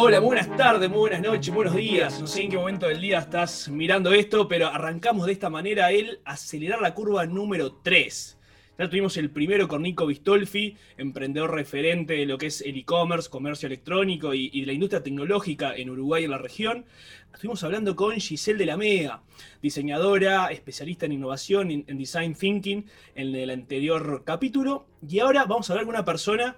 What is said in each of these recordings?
Hola, buenas tardes, buenas noches, buenos días. No sé en qué momento del día estás mirando esto, pero arrancamos de esta manera el acelerar la curva número 3. Ya tuvimos el primero con Nico Bistolfi, emprendedor referente de lo que es el e-commerce, comercio electrónico y, de la industria tecnológica en Uruguay y en la región. Estuvimos hablando con Giselle de la Mega, diseñadora, especialista en innovación, en, design thinking, en el anterior capítulo. Y ahora vamos a hablar con una persona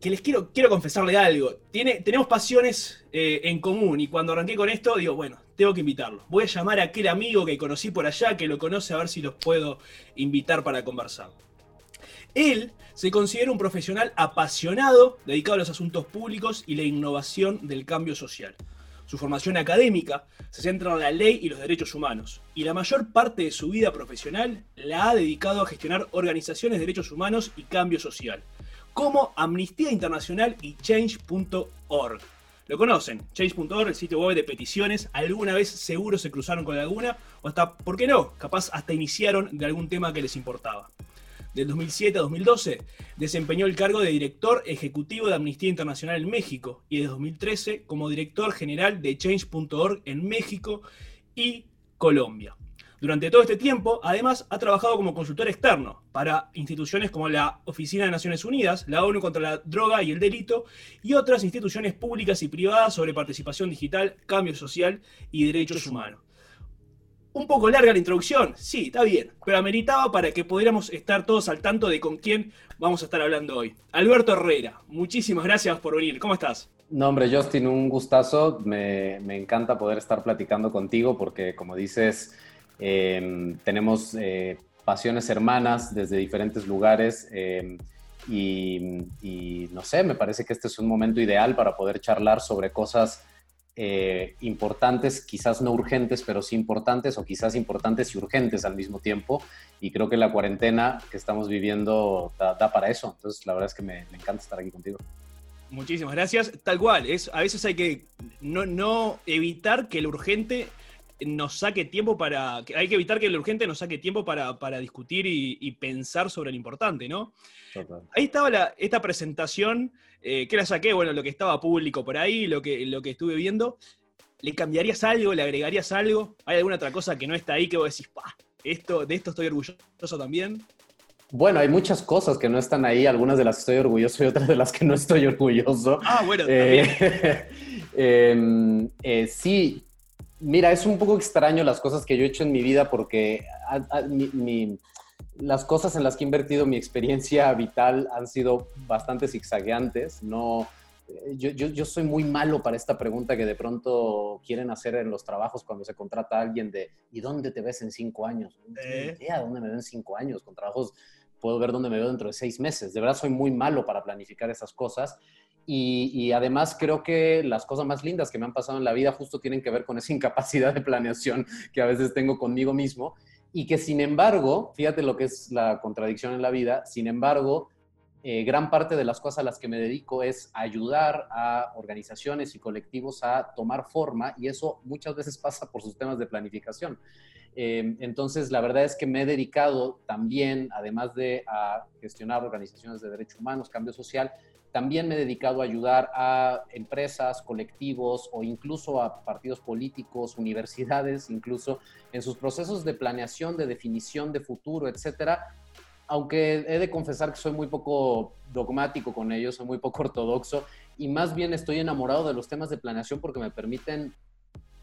que les quiero, quiero confesarle algo. Tiene, tenemos pasiones eh, en común y cuando arranqué con esto, digo, bueno, tengo que invitarlo. Voy a llamar a aquel amigo que conocí por allá, que lo conoce, a ver si los puedo invitar para conversar. Él se considera un profesional apasionado, dedicado a los asuntos públicos y la innovación del cambio social. Su formación académica se centra en la ley y los derechos humanos, y la mayor parte de su vida profesional la ha dedicado a gestionar organizaciones de derechos humanos y cambio social como Amnistía Internacional y Change.org. Lo conocen, Change.org, el sitio web de peticiones. Alguna vez seguro se cruzaron con alguna, o hasta, ¿por qué no? Capaz hasta iniciaron de algún tema que les importaba. Del 2007 a 2012 desempeñó el cargo de director ejecutivo de Amnistía Internacional en México y de 2013 como director general de Change.org en México y Colombia. Durante todo este tiempo, además, ha trabajado como consultor externo para instituciones como la Oficina de Naciones Unidas, la ONU contra la Droga y el Delito y otras instituciones públicas y privadas sobre participación digital, cambio social y derechos humanos. Un poco larga la introducción, sí, está bien, pero ameritaba para que pudiéramos estar todos al tanto de con quién vamos a estar hablando hoy. Alberto Herrera, muchísimas gracias por venir. ¿Cómo estás? No, hombre, Justin, un gustazo. Me, me encanta poder estar platicando contigo porque, como dices, Em, tenemos eh, pasiones hermanas desde diferentes lugares em, y, no sé, me parece que este es un momento ideal para poder charlar sobre cosas eh, importantes, quizás no urgentes, pero sí importantes o quizás importantes y urgentes al mismo tiempo. Y creo que la cuarentena que estamos viviendo da, para eso. Entonces, la verdad es que me, encanta estar aquí contigo. Muchísimas gracias. Tal cual, es, a veces hay que no, no evitar que lo urgente nos saque tiempo para. Hay que evitar que el urgente nos saque tiempo para, discutir y, pensar sobre lo importante, ¿no? Ahí estaba esta presentación, eh, que la saqué, bueno, lo que estaba público por ahí, lo que, lo que estuve viendo. ¿Le cambiarías algo? ¿Le agregarías algo? ¿Hay alguna otra cosa que no está ahí que vos decís, pa, esto, de esto estoy orgulloso también? Bueno, hay muchas cosas que no están ahí, algunas de las que estoy orgulloso y otras de las que no estoy orgulloso. Ah, bueno, también. Eh, em, eh, sí, Mira, es un poco extraño las cosas que yo he hecho en mi vida porque las cosas en las que he invertido mi experiencia vital han sido bastante zigzagueantes. No, eh, yo, soy muy malo para esta pregunta que de pronto quieren hacer en los trabajos cuando se contrata a alguien de ¿y dónde te ves en cinco años? No eh. idea dónde me veo en cinco años. Con trabajos puedo ver dónde me veo dentro de seis meses. De verdad soy muy malo para planificar esas cosas. Y, además creo que las cosas más lindas que me han pasado en la vida justo tienen que ver con esa incapacidad de planeación que a veces tengo conmigo mismo y que sin embargo, fíjate lo que es la contradicción en la vida, sin embargo, eh, gran parte de las cosas a las que me dedico es ayudar a organizaciones y colectivos a tomar forma y eso muchas veces pasa por sus temas de planificación. Eh, entonces, la verdad es que me he dedicado también, además de a gestionar organizaciones de derechos humanos, cambio social, también me he dedicado a ayudar a empresas, colectivos o incluso a partidos políticos, universidades, incluso en sus procesos de planeación, de definición de futuro, etcétera. Aunque he de confesar que soy muy poco dogmático con ellos, soy muy poco ortodoxo y más bien estoy enamorado de los temas de planeación porque me permiten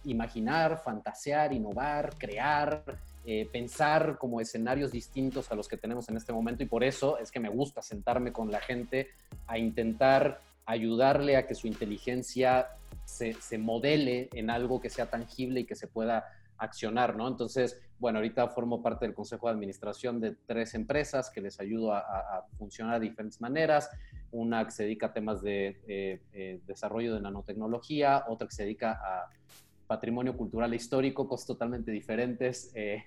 imaginar, fantasear, innovar, crear, eh, pensar como escenarios distintos a los que tenemos en este momento y por eso es que me gusta sentarme con la gente a intentar ayudarle a que su inteligencia se, se modele en algo que sea tangible y que se pueda accionar, ¿no? Entonces, bueno, ahorita formo parte del consejo de administración de tres empresas que les ayudo a, funcionar de diferentes maneras. Una que se dedica a temas de eh, eh, desarrollo de nanotecnología, otra que se dedica a patrimonio cultural e histórico, cosas totalmente diferentes. Eh,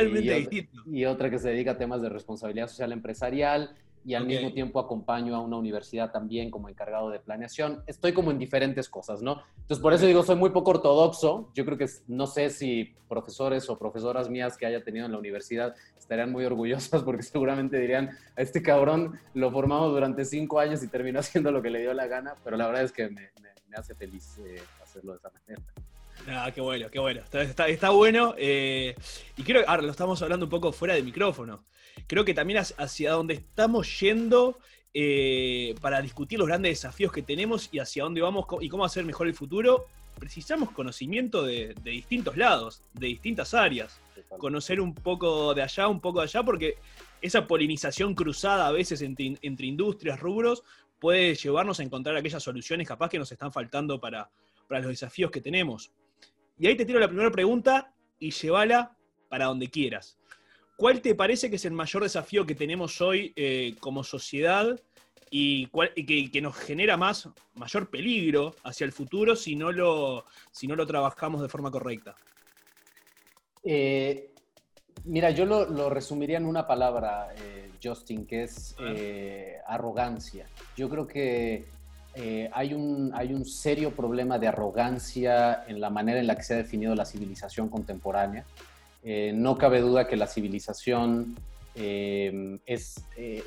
totalmente y, y otra que se dedica a temas de responsabilidad social empresarial y al mismo tiempo acompaño a una universidad también como encargado de planeación. Estoy como en diferentes cosas, ¿no? Entonces, por eso digo, soy muy poco ortodoxo. Yo creo que no sé si profesores o profesoras mías que haya tenido en la universidad estarían muy orgullosas porque seguramente dirían, a este cabrón lo formamos durante cinco años y terminó haciendo lo que le dio la gana, pero la verdad es que me, hace feliz eh, hacerlo de esa manera. Ah, qué bueno, qué bueno. Está, bueno. Eh, y creo que ahora lo estamos hablando un poco fuera de micrófono. Creo que también hacia donde estamos yendo eh, para discutir los grandes desafíos que tenemos y hacia dónde vamos y cómo hacer mejor el futuro, precisamos conocimiento de, distintos lados, de distintas áreas. Conocer un poco de allá, un poco de allá, porque esa polinización cruzada a veces entre, entre industrias, rubros, puede llevarnos a encontrar aquellas soluciones capaz que nos están faltando para, para los desafíos que tenemos. Y ahí te tiro la primera pregunta y llévala para donde quieras. ¿Cuál te parece que es el mayor desafío que tenemos hoy eh, como sociedad y, que, nos genera más, mayor peligro hacia el futuro si no lo, si no lo trabajamos de forma correcta? Eh, mira, yo lo, resumiría en una palabra, eh, Justin, que es arrogancia. Yo creo que hay, un, hay un serio problema de arrogancia en la manera en la que se ha definido la civilización contemporánea. Eh, no cabe duda que la civilización eh, es, eh,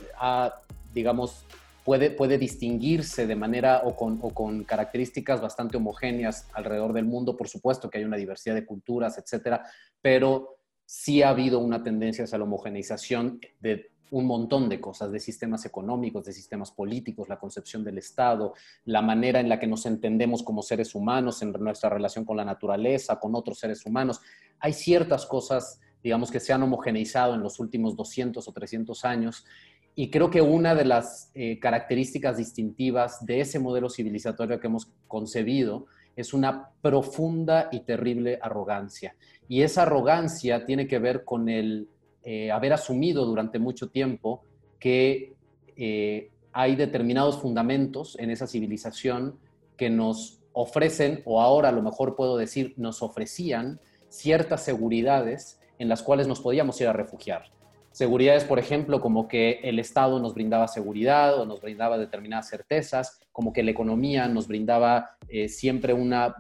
digamos, puede, puede distinguirse de manera o con, o con, características bastante homogéneas alrededor del mundo. Por supuesto que hay una diversidad de culturas, etcétera, pero sí ha habido una tendencia hacia la homogeneización de un montón de cosas, de sistemas económicos, de sistemas políticos, la concepción del Estado, la manera en la que nos entendemos como seres humanos, en nuestra relación con la naturaleza, con otros seres humanos. Hay ciertas cosas, digamos, que se han homogeneizado en los últimos 200 o 300 años y creo que una de las eh, características distintivas de ese modelo civilizatorio que hemos concebido es una profunda y terrible arrogancia. Y esa arrogancia tiene que ver con el eh, haber asumido durante mucho tiempo que eh, hay determinados fundamentos en esa civilización que nos ofrecen, o ahora a lo mejor puedo decir, nos ofrecían ciertas seguridades en las cuales nos podíamos ir a refugiar. Seguridades, por ejemplo, como que el Estado nos brindaba seguridad o nos brindaba determinadas certezas, como que la economía nos brindaba eh, siempre una,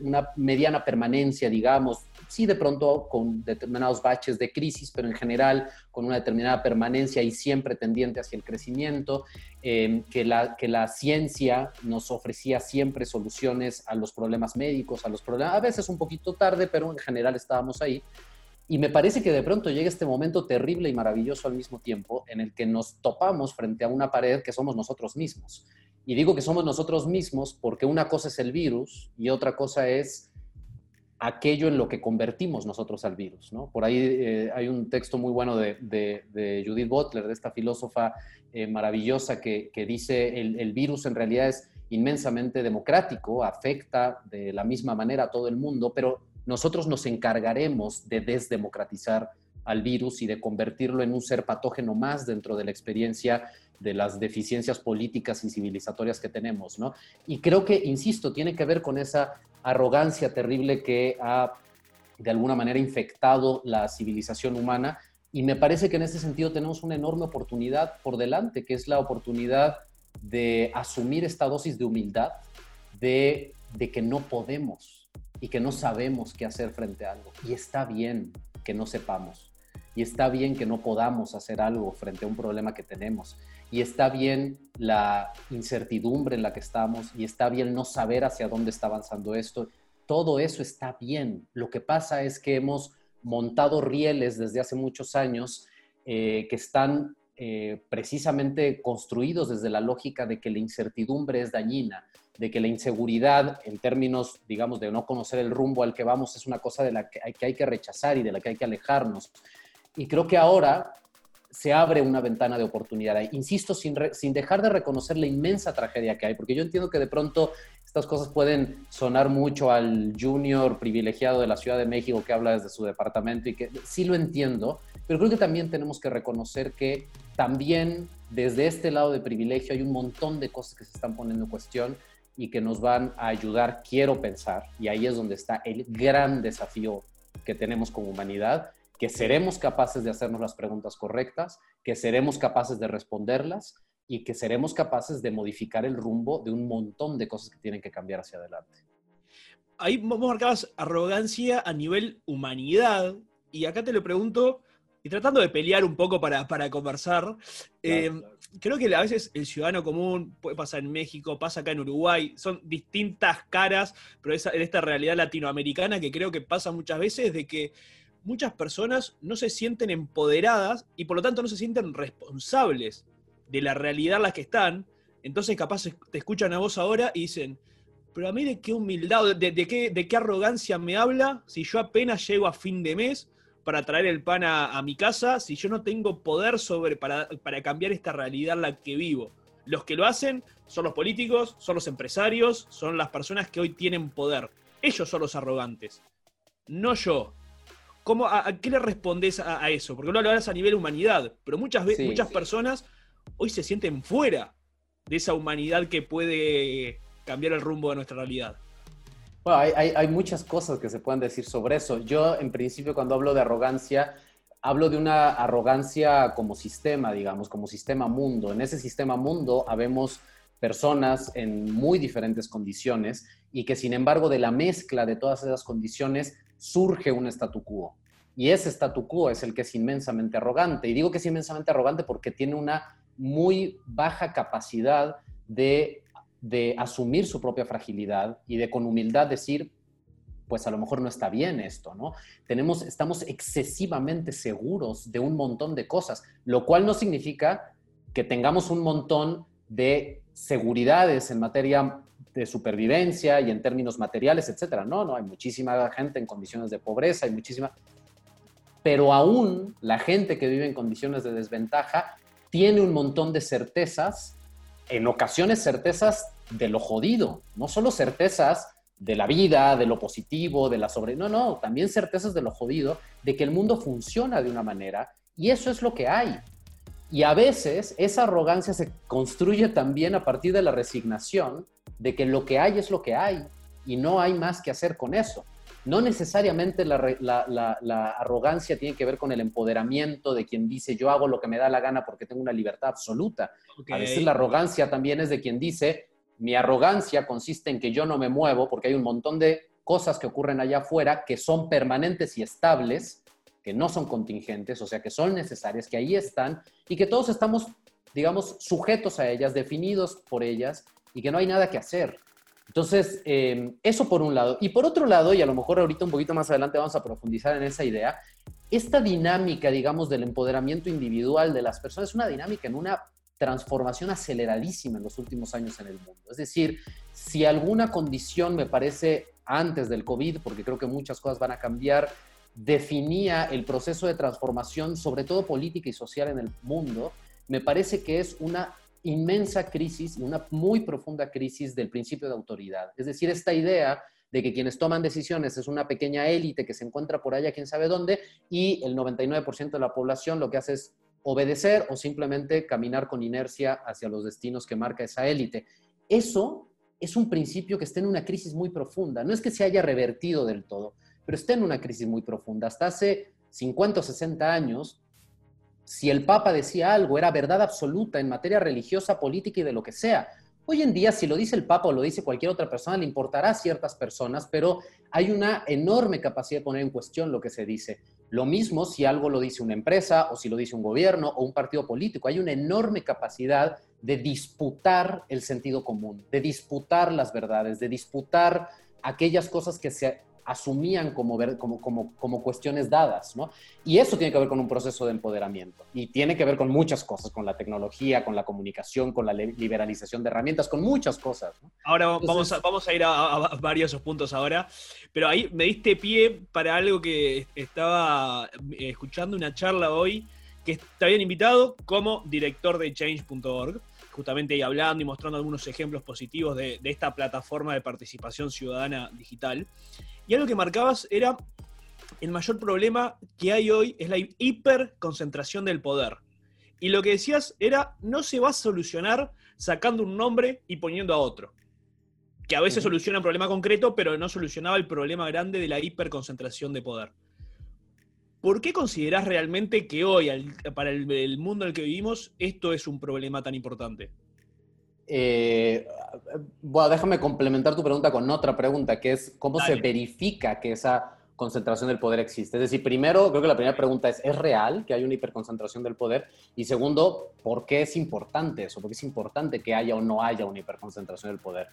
una mediana permanencia, digamos, sí de pronto con determinados baches de crisis, pero en general con una determinada permanencia y siempre tendiente hacia el crecimiento, em, que, la, que la ciencia nos ofrecía siempre soluciones a los problemas médicos, a los problemas, a veces un poquito tarde, pero en general estábamos ahí. Y me parece que de pronto llega este momento terrible y maravilloso al mismo tiempo en el que nos topamos frente a una pared que somos nosotros mismos. Y digo que somos nosotros mismos porque una cosa es el virus y otra cosa es aquello en lo que convertimos nosotros al virus. ¿no? Por ahí eh, hay un texto muy bueno de, Judith Butler, de esta filósofa eh, maravillosa, que, dice el, el virus en realidad es inmensamente democrático, afecta de la misma manera a todo el mundo, pero nosotros nos encargaremos de desdemocratizar al virus y de convertirlo en un ser patógeno más dentro de la experiencia de las deficiencias políticas y civilizatorias que tenemos, ¿no? Y creo que, insisto, tiene que ver con esa arrogancia terrible que ha, de alguna manera, infectado la civilización humana. Y me parece que en ese sentido tenemos una enorme oportunidad por delante, que es la oportunidad de asumir esta dosis de humildad, de, de que no podemos, y que no sabemos qué hacer frente a algo. Y está bien que no sepamos. Y está bien que no podamos hacer algo frente a un problema que tenemos. Y está bien la incertidumbre en la que estamos. Y está bien no saber hacia dónde está avanzando esto. Todo eso está bien. Lo que pasa es que hemos montado rieles desde hace muchos años eh, que están eh, precisamente construidos desde la lógica de que la incertidumbre es dañina, de que la inseguridad en términos, digamos, de no conocer el rumbo al que vamos es una cosa de la que hay que, hay que rechazar y de la que hay que alejarnos. Y creo que ahora se abre una ventana de oportunidad. Insisto, sin, sin dejar de reconocer la inmensa tragedia que hay, porque yo entiendo que de pronto estas cosas pueden sonar mucho al junior privilegiado de la Ciudad de México que habla desde su departamento y que sí lo entiendo, pero creo que también tenemos que reconocer que también desde este lado de privilegio hay un montón de cosas que se están poniendo en cuestión y que nos van a ayudar, quiero pensar, y ahí es donde está el gran desafío que tenemos como humanidad, que seremos capaces de hacernos las preguntas correctas, que seremos capaces de responderlas y que seremos capaces de modificar el rumbo de un montón de cosas que tienen que cambiar hacia adelante. Ahí vos marcabas arrogancia a nivel humanidad, y acá te lo pregunto y tratando de pelear un poco para, para conversar, eh, creo que a veces el ciudadano común puede pasar en México, pasa acá en Uruguay, son distintas caras, pero esa, en esta realidad latinoamericana que creo que pasa muchas veces de que muchas personas no se sienten empoderadas y por lo tanto no se sienten responsables de la realidad en la que están. Entonces capaz te escuchan a vos ahora y dicen, pero a mí de qué humildad, de, qué, de qué arrogancia me habla si yo apenas llego a fin de mes para traer el pan a, mi casa si yo no tengo poder sobre, para, para, cambiar esta realidad en la que vivo? Los que lo hacen son los políticos, son los empresarios, son las personas que hoy tienen poder. Ellos son los arrogantes, no yo. ¿Cómo, a, qué le respondes a, eso? Porque no lo hablas a nivel humanidad, pero muchas, veces muchas personas hoy se sienten fuera de esa humanidad que puede cambiar el rumbo de nuestra realidad. Bueno, hay, muchas cosas que se pueden decir sobre eso. Yo, en principio, cuando hablo de arrogancia, hablo de una arrogancia como sistema, digamos, como sistema mundo. En ese sistema mundo habemos personas en muy diferentes condiciones y que, sin embargo, de la mezcla de todas esas condiciones surge un statu quo. Y ese statu quo es el que es inmensamente arrogante. Y digo que es inmensamente arrogante porque tiene una muy baja capacidad de de asumir su propia fragilidad y de con humildad decir, pues a lo mejor no está bien esto, ¿no? Tenemos, estamos excesivamente seguros de un montón de cosas, lo cual no significa que tengamos un montón de seguridades en materia de supervivencia y en términos materiales, etcétera. No, no, hay muchísima gente en condiciones de pobreza, hay muchísima... Pero aún la gente que vive en condiciones de desventaja tiene un montón de certezas en ocasiones certezas de lo jodido, no solo certezas de la vida, de lo positivo, de la sobre... No, no, también certezas de lo jodido, de que el mundo funciona de una manera y eso es lo que hay. Y a veces esa arrogancia se construye también a partir de la resignación de que lo que hay es lo que hay y no hay más que hacer con eso. No necesariamente la, arrogancia tiene que ver con el empoderamiento de quien dice yo hago lo que me da la gana porque tengo una libertad absoluta. A veces la arrogancia también es de quien dice mi arrogancia consiste en que yo no me muevo porque hay un montón de cosas que ocurren allá afuera que son permanentes y estables, que no son contingentes, o sea, que son necesarias, que ahí están y que todos estamos, digamos, sujetos a ellas, definidos por ellas y que no hay nada que hacer. Entonces, em, eso por un lado. Y por otro lado, y a lo mejor ahorita un poquito más adelante vamos a profundizar en esa idea, esta dinámica, digamos, del empoderamiento individual de las personas es una dinámica en una transformación aceleradísima en los últimos años en el mundo. Es decir, si alguna condición me parece antes del COVID, porque creo que muchas cosas van a cambiar, definía el proceso de transformación, sobre todo política y social en el mundo, me parece que es una inmensa crisis, una muy profunda crisis del principio de autoridad. Es decir, esta idea de que quienes toman decisiones es una pequeña élite que se encuentra por allá, quién sabe dónde, y el 99% de la población lo que hace es obedecer o simplemente caminar con inercia hacia los destinos que marca esa élite. Eso es un principio que está en una crisis muy profunda. No es que se haya revertido del todo, pero está en una crisis muy profunda. Hasta hace 50 o 60 años, si el Papa decía algo, era verdad absoluta en materia religiosa, política y de lo que sea. Hoy en día, si lo dice el Papa o lo dice cualquier otra persona, le importará a ciertas personas, pero hay una enorme capacidad de poner en cuestión lo que se dice. Lo mismo si algo lo dice una empresa o si lo dice un gobierno o un partido político. Hay una enorme capacidad de disputar el sentido común, de disputar las verdades, de disputar aquellas cosas que se asumían como, como, como, como, cuestiones dadas, ¿no? Y eso tiene que ver con un proceso de empoderamiento y tiene que ver con muchas cosas, con la tecnología, con la comunicación, con la liberalización de herramientas, con muchas cosas. Ahora vamos, a, vamos a ir a, a, varios puntos ahora, pero ahí me diste pie para algo que estaba eh, escuchando una charla hoy que te habían invitado como director de change.org justamente ahí hablando y mostrando algunos ejemplos positivos de, de, esta plataforma de participación ciudadana digital. Y algo que marcabas era el mayor problema que hay hoy es la hiperconcentración del poder. Y lo que decías era, no se va a solucionar sacando un nombre y poniendo a otro. Que a veces soluciona un problema concreto, pero no solucionaba el problema grande de la hiperconcentración de poder. ¿Por qué considerás realmente que hoy, para el mundo en el que vivimos, esto es un problema tan importante? Eh, bueno, déjame complementar tu pregunta con otra pregunta, que es cómo se verifica que esa concentración del poder existe. Es decir, primero, creo que la primera pregunta es, ¿es real que hay una hiperconcentración del poder? Y segundo, ¿por qué es importante eso? ¿Por qué es importante que haya o no haya una hiperconcentración del poder?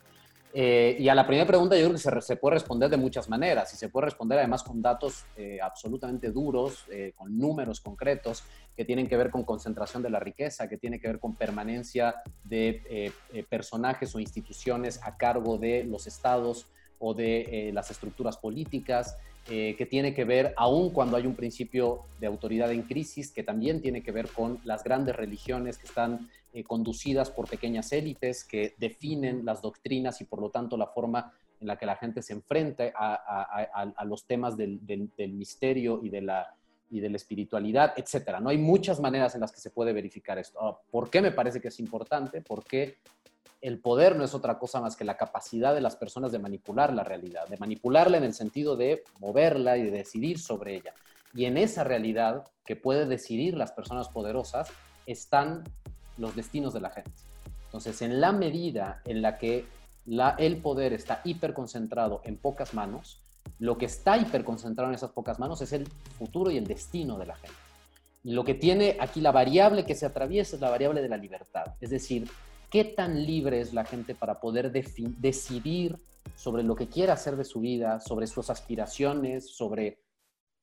Eh, y a la primera pregunta yo creo que se, puede responder de muchas maneras y se puede responder además con datos eh, absolutamente duros, eh, con números concretos que tienen que ver con concentración de la riqueza, que tiene que ver con permanencia de personajes o instituciones a cargo de los estados o de las estructuras políticas, que tiene que ver, aún cuando hay un principio de autoridad en crisis, que también tiene que ver con las grandes religiones que están eh, conducidas por pequeñas élites que definen las doctrinas y por lo tanto la forma en la que la gente se enfrenta a, los temas del, misterio y de, la, y de la espiritualidad, etc. ¿no? Hay muchas maneras en las que se puede verificar esto. Ah, ¿Por qué me parece que es importante? Porque el poder no es otra cosa más que la capacidad de las personas de manipular la realidad, de manipularla en el sentido de moverla y de decidir sobre ella. Y en esa realidad que puede decidir las personas poderosas están los destinos de la gente. Entonces, en la medida en la que el poder está hiperconcentrado en pocas manos, lo que está hiperconcentrado en esas pocas manos es el futuro y el destino de la gente. Lo que tiene aquí la variable que se atraviesa es la variable de la libertad. Es decir, qué tan libre es la gente para poder decidir sobre lo que quiere hacer de su vida, sobre sus aspiraciones, sobre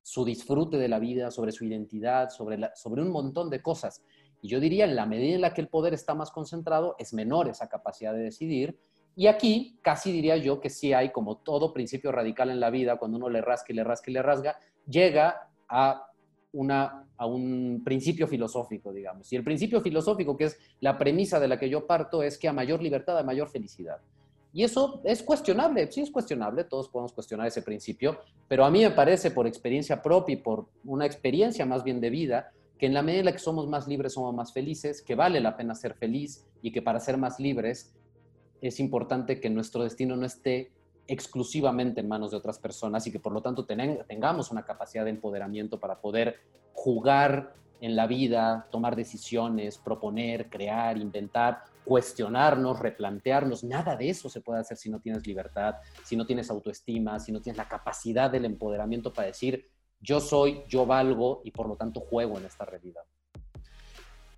su disfrute de la vida, sobre su identidad, sobre, sobre un montón de cosas. Y yo diría, en la medida en la que el poder está más concentrado, es menor esa capacidad de decidir. Y aquí casi diría yo que sí hay, como todo principio radical en la vida, cuando uno le rasca y le rasca y le rasga, llega a, una, a un principio filosófico, digamos. Y el principio filosófico, que es la premisa de la que yo parto, es que a mayor libertad, a mayor felicidad. Y eso es cuestionable, sí es cuestionable, todos podemos cuestionar ese principio, pero a mí me parece por experiencia propia y por una experiencia más bien de vida, que en la medida en la que somos más libres somos más felices, que vale la pena ser feliz y que para ser más libres es importante que nuestro destino no esté exclusivamente en manos de otras personas y que por lo tanto tengamos una capacidad de empoderamiento para poder jugar en la vida, tomar decisiones, proponer, crear, inventar, cuestionarnos, replantearnos. Nada de eso se puede hacer si no tienes libertad, si no tienes autoestima, si no tienes la capacidad del empoderamiento para decir, yo soy, yo valgo y por lo tanto juego en esta realidad.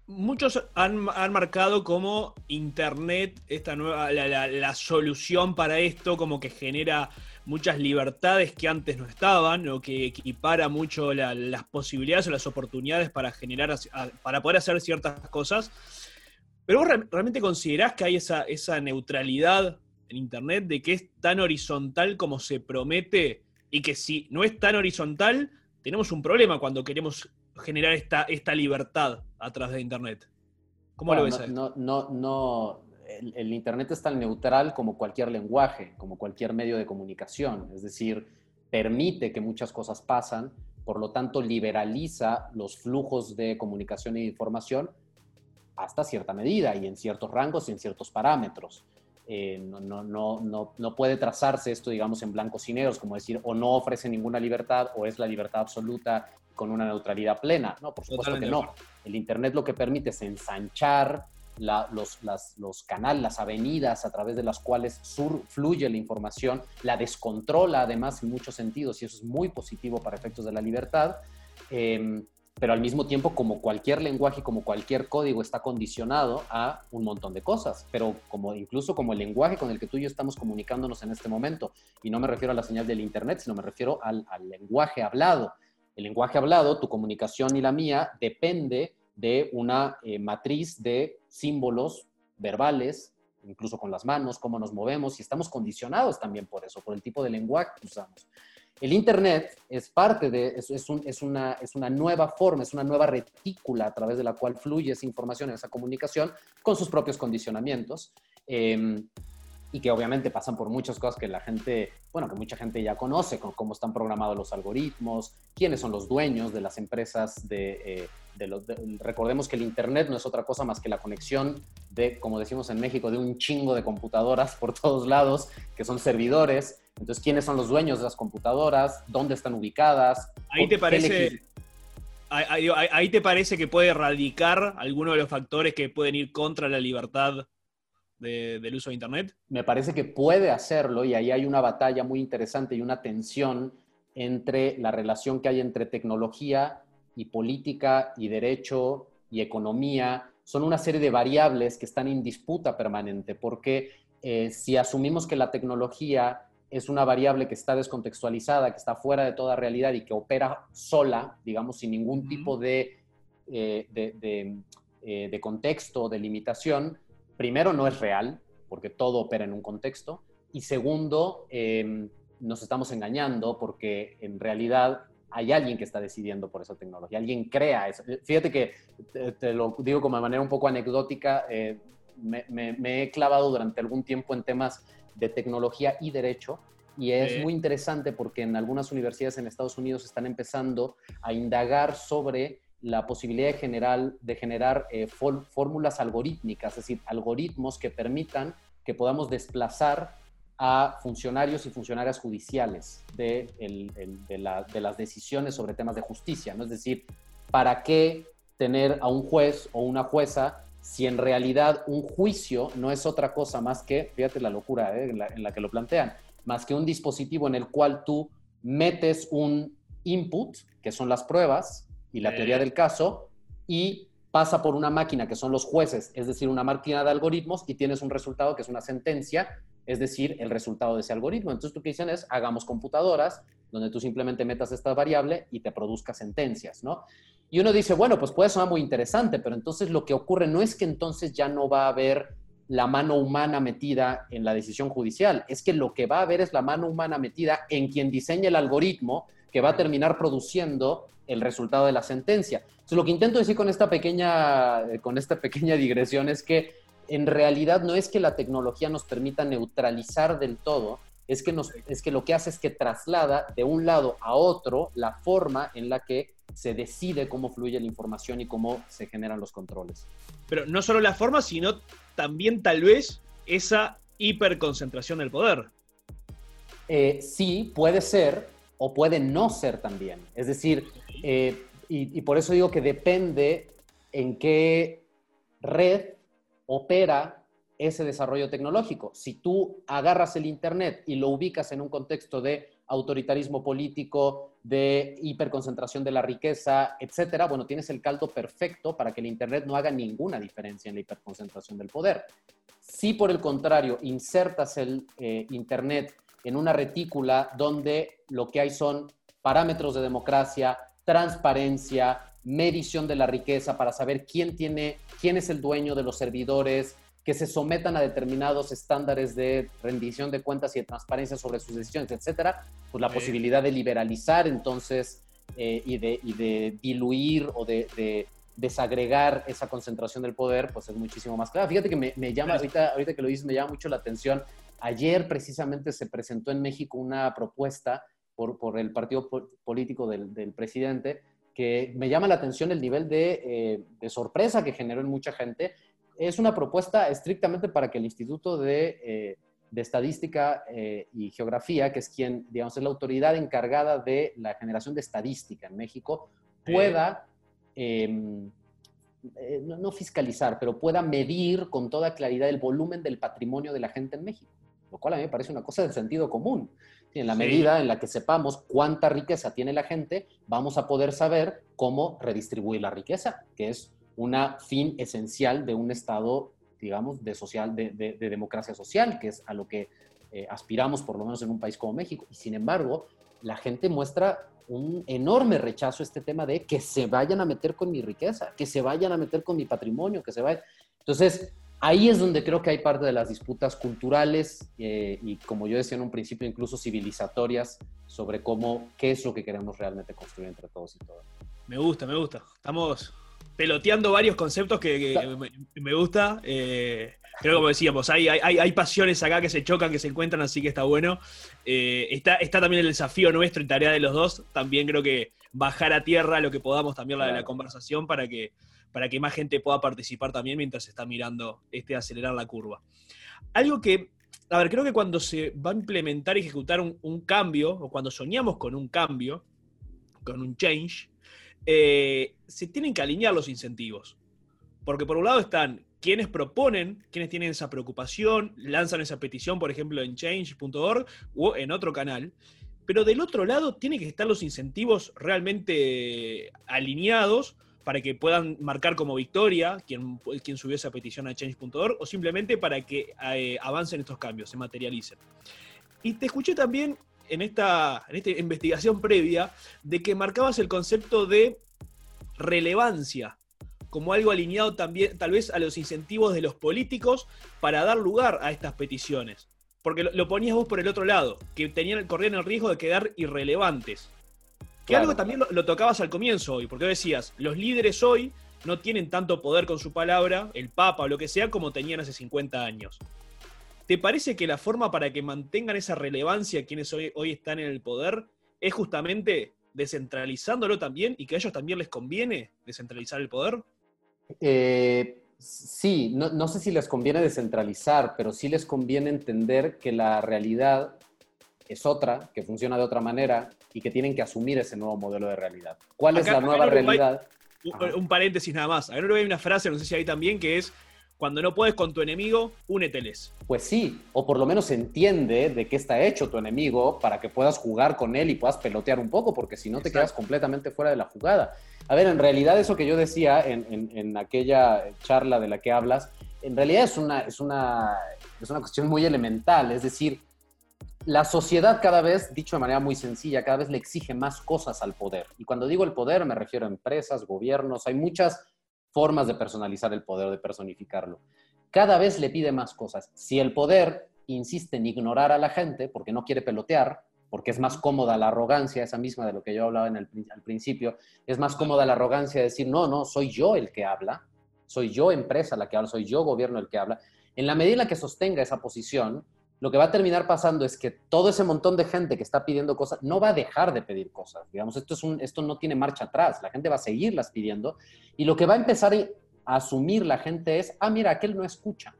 Muchos han, marcado como Internet, esta nueva, la, solución para esto, como que genera muchas libertades que antes no estaban, o que equipara mucho las posibilidades o las oportunidades para generar, para poder hacer ciertas cosas. Pero vos realmente considerás que hay esa, esa neutralidad en Internet, de que es tan horizontal como se promete y que si no es tan horizontal, tenemos un problema cuando queremos generar esta, esta libertad a través de Internet. ¿Cómo lo ves? No, no, no, el, Internet es tan neutral como cualquier lenguaje, como cualquier medio de comunicación. Es decir, permite que muchas cosas pasan, por lo tanto liberaliza los flujos de comunicación e información hasta cierta medida y en ciertos rangos y en ciertos parámetros. Eh, no, no, no, no, puede trazarse esto, digamos, en blancos y negros, como decir, o no ofrece ninguna libertad, o es la libertad absoluta con una neutralidad plena. No, por supuesto que no. El Internet lo que permite es ensanchar los, los, canales, las avenidas a través de las cuales sur, fluye la información, la descontrola además en muchos sentidos, y eso es muy positivo para efectos de la libertad. Em, pero al mismo tiempo, como cualquier lenguaje, como cualquier código, está condicionado a un montón de cosas, pero como incluso como el lenguaje con el que tú y yo estamos comunicándonos en este momento, y no me refiero a la señal del Internet, sino me refiero al, lenguaje hablado. El lenguaje hablado, tu comunicación y la mía, depende de una eh, matriz de símbolos verbales, incluso con las manos, cómo nos movemos, y estamos condicionados también por eso, por el tipo de lenguaje que usamos. El Internet es parte de, es, una, es una nueva forma, es una nueva retícula a través de la cual fluye esa información, esa comunicación, con sus propios condicionamientos. Em, y que obviamente pasan por muchas cosas que la gente, bueno, que mucha gente ya conoce, con cómo están programados los algoritmos, quiénes son los dueños de las empresas de, eh, de los... recordemos que el Internet no es otra cosa más que la conexión de, como decimos en México, de un chingo de computadoras por todos lados, que son servidores. Entonces, ¿quiénes son los dueños de las computadoras? ¿Dónde están ubicadas? Ahí te parece... Ahí, te parece que puede erradicar alguno de los factores que pueden ir contra la libertad del uso de Internet? Me parece que puede hacerlo y ahí hay una batalla muy interesante y una tensión entre la relación que hay entre tecnología y política y derecho y economía. Son una serie de variables que están en disputa permanente, porque eh, si asumimos que la tecnología es una variable que está descontextualizada, que está fuera de toda realidad y que opera sola, digamos, sin ningún tipo de, eh, de, eh, de contexto, de limitación, primero no es real, porque todo opera en un contexto, y segundo, em, nos estamos engañando porque en realidad hay alguien que está decidiendo por esa tecnología, alguien crea eso. Fíjate que te, lo digo como de manera un poco anecdótica, eh, me, he clavado durante algún tiempo en temas de tecnología y derecho y es muy interesante porque en algunas universidades en Estados Unidos están empezando a indagar sobre la posibilidad de generar, de generar eh, fórmulas algorítmicas, es decir, algoritmos que permitan que podamos desplazar a funcionarios y funcionarias judiciales de, de, las decisiones sobre temas de justicia. ¿no? Es decir, ¿para qué tener a un juez o una jueza si en realidad un juicio no es otra cosa más que, fíjate la locura ¿eh? en la que lo plantean, más que un dispositivo en el cual tú metes un input, que son las pruebas y la teoría del caso, y pasa por una máquina que son los jueces, es decir, una máquina de algoritmos, y tienes un resultado que es una sentencia es decir, el resultado de ese algoritmo. Entonces, lo que dicen es, hagamos computadoras donde tú simplemente metas esta variable y te produzca sentencias, ¿no? Y uno dice, bueno, pues puede sonar muy interesante, pero entonces lo que ocurre no es que entonces ya no va a haber la mano humana metida en la decisión judicial, es que lo que va a haber es la mano humana metida en quien diseña el algoritmo que va a terminar produciendo el resultado de la sentencia. Entonces, lo que intento decir con esta pequeña, con esta pequeña digresión es que en realidad no es que la tecnología nos permita neutralizar del todo, es que, nos, es que lo que hace es que traslada de un lado a otro la forma en la que se decide cómo fluye la información y cómo se generan los controles. Pero no solo la forma, sino también tal vez esa hiperconcentración del poder. Eh, sí, puede ser o puede no ser también. Es decir, eh, y por eso digo que depende en qué red opera ese desarrollo tecnológico. Si tú agarras el Internet y lo ubicas en un contexto de autoritarismo político, de hiperconcentración de la riqueza, etcétera, bueno, tienes el caldo perfecto para que el Internet no haga ninguna diferencia en la hiperconcentración del poder. Si por el contrario insertas el eh, Internet en una retícula donde lo que hay son parámetros de democracia, transparencia, medición de la riqueza para saber quién tiene, quién es el dueño de los servidores, que se sometan a determinados estándares de rendición de cuentas y de transparencia sobre sus decisiones, etcétera, pues la posibilidad de liberalizar entonces eh, y, de, de, diluir o de, desagregar esa concentración del poder, pues es muchísimo más clara. Fíjate que me, llama, ahorita, ahorita que lo dices, me llama mucho la atención. Ayer precisamente se presentó en México una propuesta por, por el partido político del, del presidente que me llama la atención el nivel eh, de, sorpresa que generó en mucha gente. Es una propuesta estrictamente para que el Instituto de, eh, Estadística eh, y Geografía, que es quien, digamos, es la autoridad encargada de la generación de estadística en México, pueda, em, no fiscalizar, pero pueda medir con toda claridad el volumen del patrimonio de la gente en México, lo cual a mí me parece una cosa de sentido común en la medida en la que sepamos cuánta riqueza tiene la gente, vamos a poder saber cómo redistribuir la riqueza, que es una fin esencial de un Estado, digamos, de, social, de, democracia social, que es a lo que eh, aspiramos por lo menos en un país como México. Y sin embargo, la gente muestra un enorme rechazo a este tema de que se vayan a meter con mi riqueza, que se vayan a meter con mi patrimonio, que se vayan. Entonces, ahí es donde creo que hay parte de las disputas culturales eh, y, como yo decía en un principio, incluso civilizatorias sobre cómo, qué es lo que queremos realmente construir entre todos y todas. Me gusta, me gusta. Estamos peloteando varios conceptos que, me, gusta. Eh, creo como decíamos, hay, hay, pasiones acá que se chocan, que se encuentran, así que está bueno. Eh, está, está también el desafío nuestro y tarea de los dos. También creo que bajar a tierra lo que podamos también la, de la conversación para que para que más gente pueda participar también mientras está mirando este acelerar la curva. Algo que, a ver, creo que cuando se va a implementar y ejecutar un, cambio, o cuando soñamos con un cambio, con un change, eh, se tienen que alinear los incentivos. Porque por un lado están quienes proponen, quienes tienen esa preocupación, lanzan esa petición, por ejemplo, en change.org o en otro canal. pero del otro lado tiene que estar los incentivos realmente alineados para que puedan marcar como victoria quien, quien subió esa petición a change.org o simplemente para que eh, avancen estos cambios, se materialicen. Y te escuché también en esta, en esta investigación previa de que marcabas el concepto de relevancia como algo alineado también tal vez a los incentivos de los políticos para dar lugar a estas peticiones. Porque lo, ponías vos por el otro lado, que tenían, corrían el riesgo de quedar irrelevantes. Que algo también lo, tocabas al comienzo hoy, porque decías, los líderes hoy no tienen tanto poder con su palabra, el Papa o lo que sea, como tenían hace 50 años. ¿Te parece que la forma para que mantengan esa relevancia quienes hoy, hoy están en el poder es justamente descentralizándolo también y que a ellos también les conviene descentralizar el poder? Eh, sí, no, no, sé si les conviene descentralizar, pero sí les conviene entender que la realidad es otra, que funciona de otra manera y que tienen que asumir ese nuevo modelo de realidad. ¿Cuál es la nueva realidad? Un, paréntesis nada más. Acá no hay una frase, no sé si hay también, que es cuando no puedes con tu enemigo, úneteles. Pues sí, o por lo menos entiende de qué está hecho tu enemigo para que puedas jugar con él y puedas pelotear un poco, porque si no te quedas completamente fuera de la jugada. A ver, en realidad eso que yo decía en, aquella charla de la que hablas, en realidad es una, es, una, es una cuestión muy elemental, es decir, la sociedad cada vez, dicho de manera muy sencilla, cada vez le exige más cosas al poder. Y cuando digo el poder me refiero a empresas, gobiernos, hay muchas formas de personalizar el poder, de personificarlo. Cada vez le pide más cosas. Si el poder insiste en ignorar a la gente porque no quiere pelotear, porque es más cómoda la arrogancia, esa misma de lo que yo hablaba en el, al principio, es más cómoda la arrogancia de decir, no, no, soy yo el que habla, soy yo empresa la que habla, soy yo gobierno el que habla. En la medida en la que sostenga esa posición, lo que va a terminar pasando es que todo ese montón de gente que está pidiendo cosas no va a dejar de pedir cosas. Digamos, esto, es un, esto no tiene marcha atrás, la gente va a seguirlas pidiendo y lo que va a empezar a asumir la gente es, ah, mira, aquel no escucha.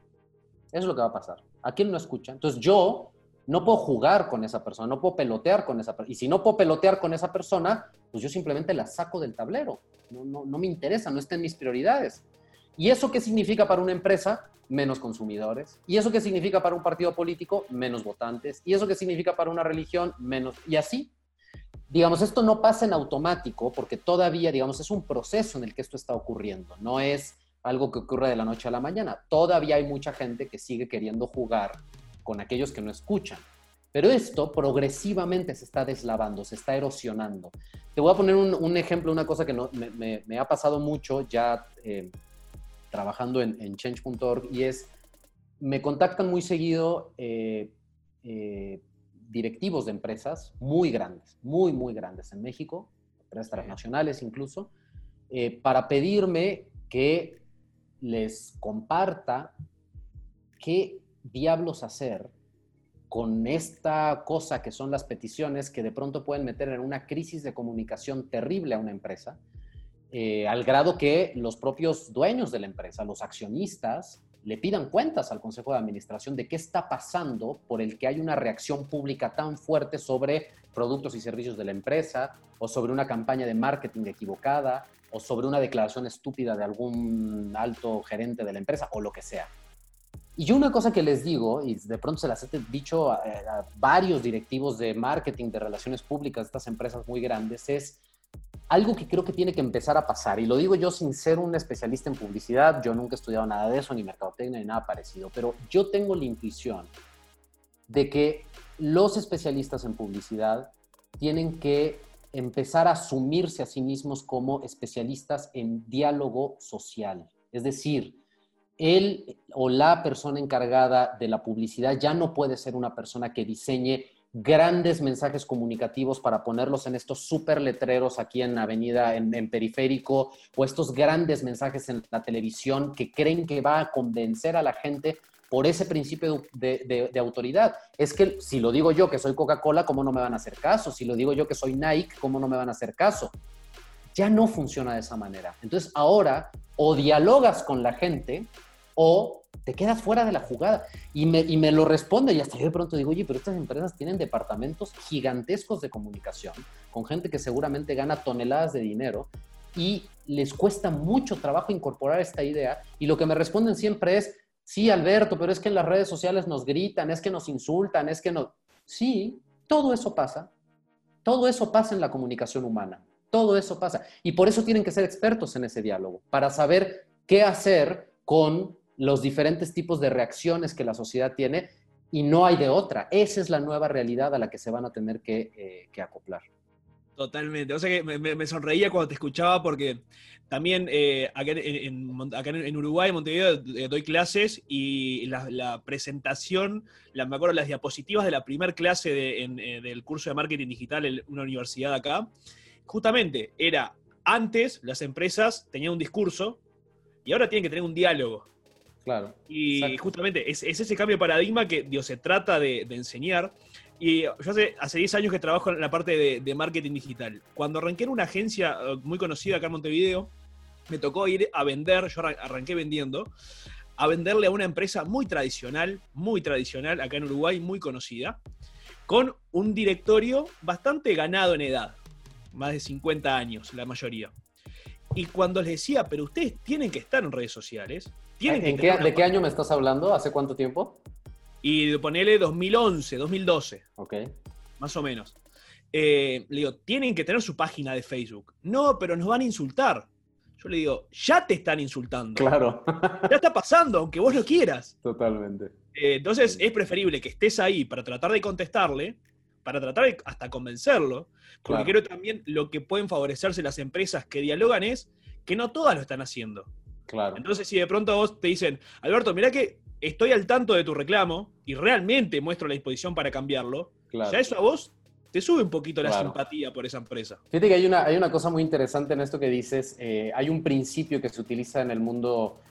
Eso es lo que va a pasar. Aquel no escucha. Entonces yo no puedo jugar con esa persona, no puedo pelotear con esa persona. Y si no puedo pelotear con esa persona, pues yo simplemente la saco del tablero. No, no, no me interesa, no está en mis prioridades. ¿Y eso qué significa para una empresa? menos consumidores. ¿Y eso qué significa para un partido político? Menos votantes. ¿Y eso qué significa para una religión? Menos. Y así. Digamos, esto no pasa en automático porque todavía, digamos, es un proceso en el que esto está ocurriendo. No es algo que ocurre de la noche a la mañana. Todavía hay mucha gente que sigue queriendo jugar con aquellos que no escuchan. Pero esto progresivamente se está deslavando, se está erosionando. Te voy a poner un, ejemplo, una cosa que no, me, ha pasado mucho ya eh, trabajando en, change.org y es, me contactan muy seguido eh, eh, directivos de empresas muy grandes, muy, muy grandes en México, empresas transnacionales incluso, eh, para pedirme que les comparta qué diablos hacer con esta cosa que son las peticiones que de pronto pueden meter en una crisis de comunicación terrible a una empresa eh, al grado que los propios dueños de la empresa, los accionistas, le pidan cuentas al Consejo de Administración de qué está pasando por el que hay una reacción pública tan fuerte sobre productos y servicios de la empresa o sobre una campaña de marketing equivocada o sobre una declaración estúpida de algún alto gerente de la empresa o lo que sea. Y yo una cosa que les digo, y de pronto se las he dicho a, a varios directivos de marketing, de relaciones públicas de estas empresas muy grandes, es algo que creo que tiene que empezar a pasar, y lo digo yo sin ser un especialista en publicidad, yo nunca he estudiado nada de eso, ni mercadotecnia, ni nada parecido, pero yo tengo la intuición de que los especialistas en publicidad tienen que empezar a asumirse a sí mismos como especialistas en diálogo social. Es decir, él o la persona encargada de la publicidad ya no puede ser una persona que diseñe grandes mensajes comunicativos para ponerlos en estos super letreros aquí en Avenida, en, Periférico, o estos grandes mensajes en la televisión que creen que va a convencer a la gente por ese principio de, autoridad. Es que si lo digo yo que soy Coca-Cola, ¿cómo no me van a hacer caso? Si lo digo yo que soy Nike, ¿cómo no me van a hacer caso? Ya no funciona de esa manera. Entonces ahora o dialogas con la gente o te quedas fuera de la jugada. Y me, y me lo responde y hasta yo de pronto digo, oye, pero estas empresas tienen departamentos gigantescos de comunicación, con gente que seguramente gana toneladas de dinero y les cuesta mucho trabajo incorporar esta idea. Y lo que me responden siempre es, sí, Alberto, pero es que en las redes sociales nos gritan, es que nos insultan, es que no... Sí, todo eso pasa, Todo eso pasa en la comunicación humana. Todo eso pasa. Y por eso tienen que ser expertos en ese diálogo, para saber qué hacer con los diferentes tipos de reacciones que la sociedad tiene y no hay de otra. Esa es la nueva realidad a la que se van a tener que, eh, acoplar. Totalmente. O sea que me, sonreía cuando te escuchaba porque también eh, acá, en, Uruguay, en Montevideo, eh, doy clases y la, presentación, la, me acuerdo las diapositivas de la primera clase del curso de marketing digital en una universidad acá, justamente era antes las empresas tenían un discurso y ahora tienen que tener un diálogo. Claro. Y justamente es, ese cambio de paradigma que Dios, se trata de, enseñar. Y yo hace, hace 10 años que trabajo en la parte de, marketing digital. Cuando arranqué en una agencia eh, muy conocida acá en Montevideo, me tocó ir a vender, yo arranqué vendiendo, a venderle a una empresa muy tradicional, muy tradicional, acá en Uruguay, muy conocida, con un directorio bastante ganado en edad, más de 50 años la mayoría. Y cuando les decía, pero ustedes tienen que estar en redes sociales, ¿De qué año me estás hablando? ¿Hace cuánto tiempo? Y ponele 2011, 2012. Ok. Más o menos. Eh, le digo, tienen que tener su página de Facebook. No, pero nos van a insultar. Yo le digo, ya te están insultando. Claro. ya está pasando, aunque vos lo quieras. Totalmente. Eh, entonces es preferible que estés ahí para tratar de contestarle, para tratar de hasta convencerlo, porque creo también lo que pueden favorecerse las empresas que dialogan es que no todas lo están haciendo. Claro. Entonces, si de pronto vos te dicen, Alberto, mira que estoy al tanto de tu reclamo y realmente muestro la disposición para cambiarlo, ya eso a vos te sube un poquito la simpatía por esa empresa. Fíjate que hay una, hay una cosa muy interesante en esto que dices. Eh, hay un principio que se utiliza en el mundo,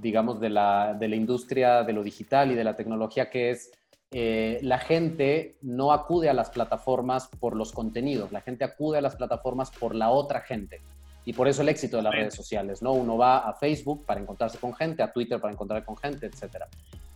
digamos, de la, de la industria de lo digital y de la tecnología, que es eh, la gente no acude a las plataformas por los contenidos, la gente acude a las plataformas por la otra gente. Y por eso el éxito de las redes sociales, ¿no? Uno va a Facebook para encontrarse con gente, a Twitter para encontrar con gente, etc.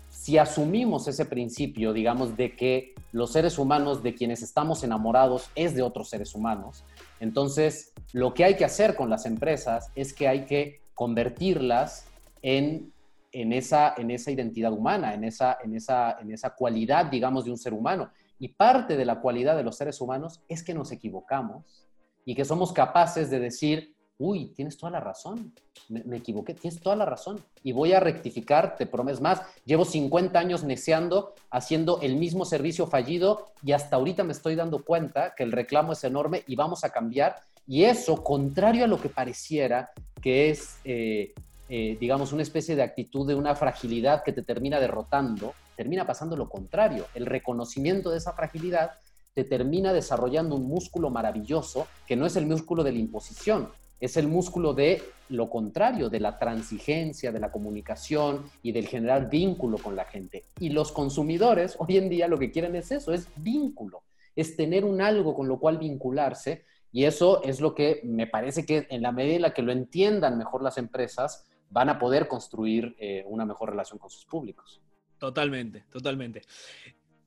Si asumimos ese principio, digamos, de que los seres humanos de quienes estamos enamorados es de otros seres humanos, entonces lo que hay que hacer con las empresas es que hay que convertirlas en, en, esa, en esa identidad humana, en esa, en, esa, en esa cualidad, digamos, de un ser humano. Y parte de la cualidad de los seres humanos es que nos equivocamos y que somos capaces de decir, uy, tienes toda la razón, me, equivoqué, tienes toda la razón y voy a rectificar, te prometo más, llevo 50 años neceando, haciendo el mismo servicio fallido y hasta ahorita me estoy dando cuenta que el reclamo es enorme y vamos a cambiar. Y eso, contrario a lo que pareciera, que es, eh, eh, digamos, una especie de actitud de una fragilidad que te termina derrotando, termina pasando lo contrario. El reconocimiento de esa fragilidad te termina desarrollando un músculo maravilloso que no es el músculo de la imposición, es el músculo de lo contrario, de la transigencia, de la comunicación y del generar vínculo con la gente. Y los consumidores hoy en día lo que quieren es eso, es vínculo, es tener un algo con lo cual vincularse. Y eso es lo que me parece que en la medida en la que lo entiendan mejor las empresas, van a poder construir eh, una mejor relación con sus públicos. Totalmente, totalmente.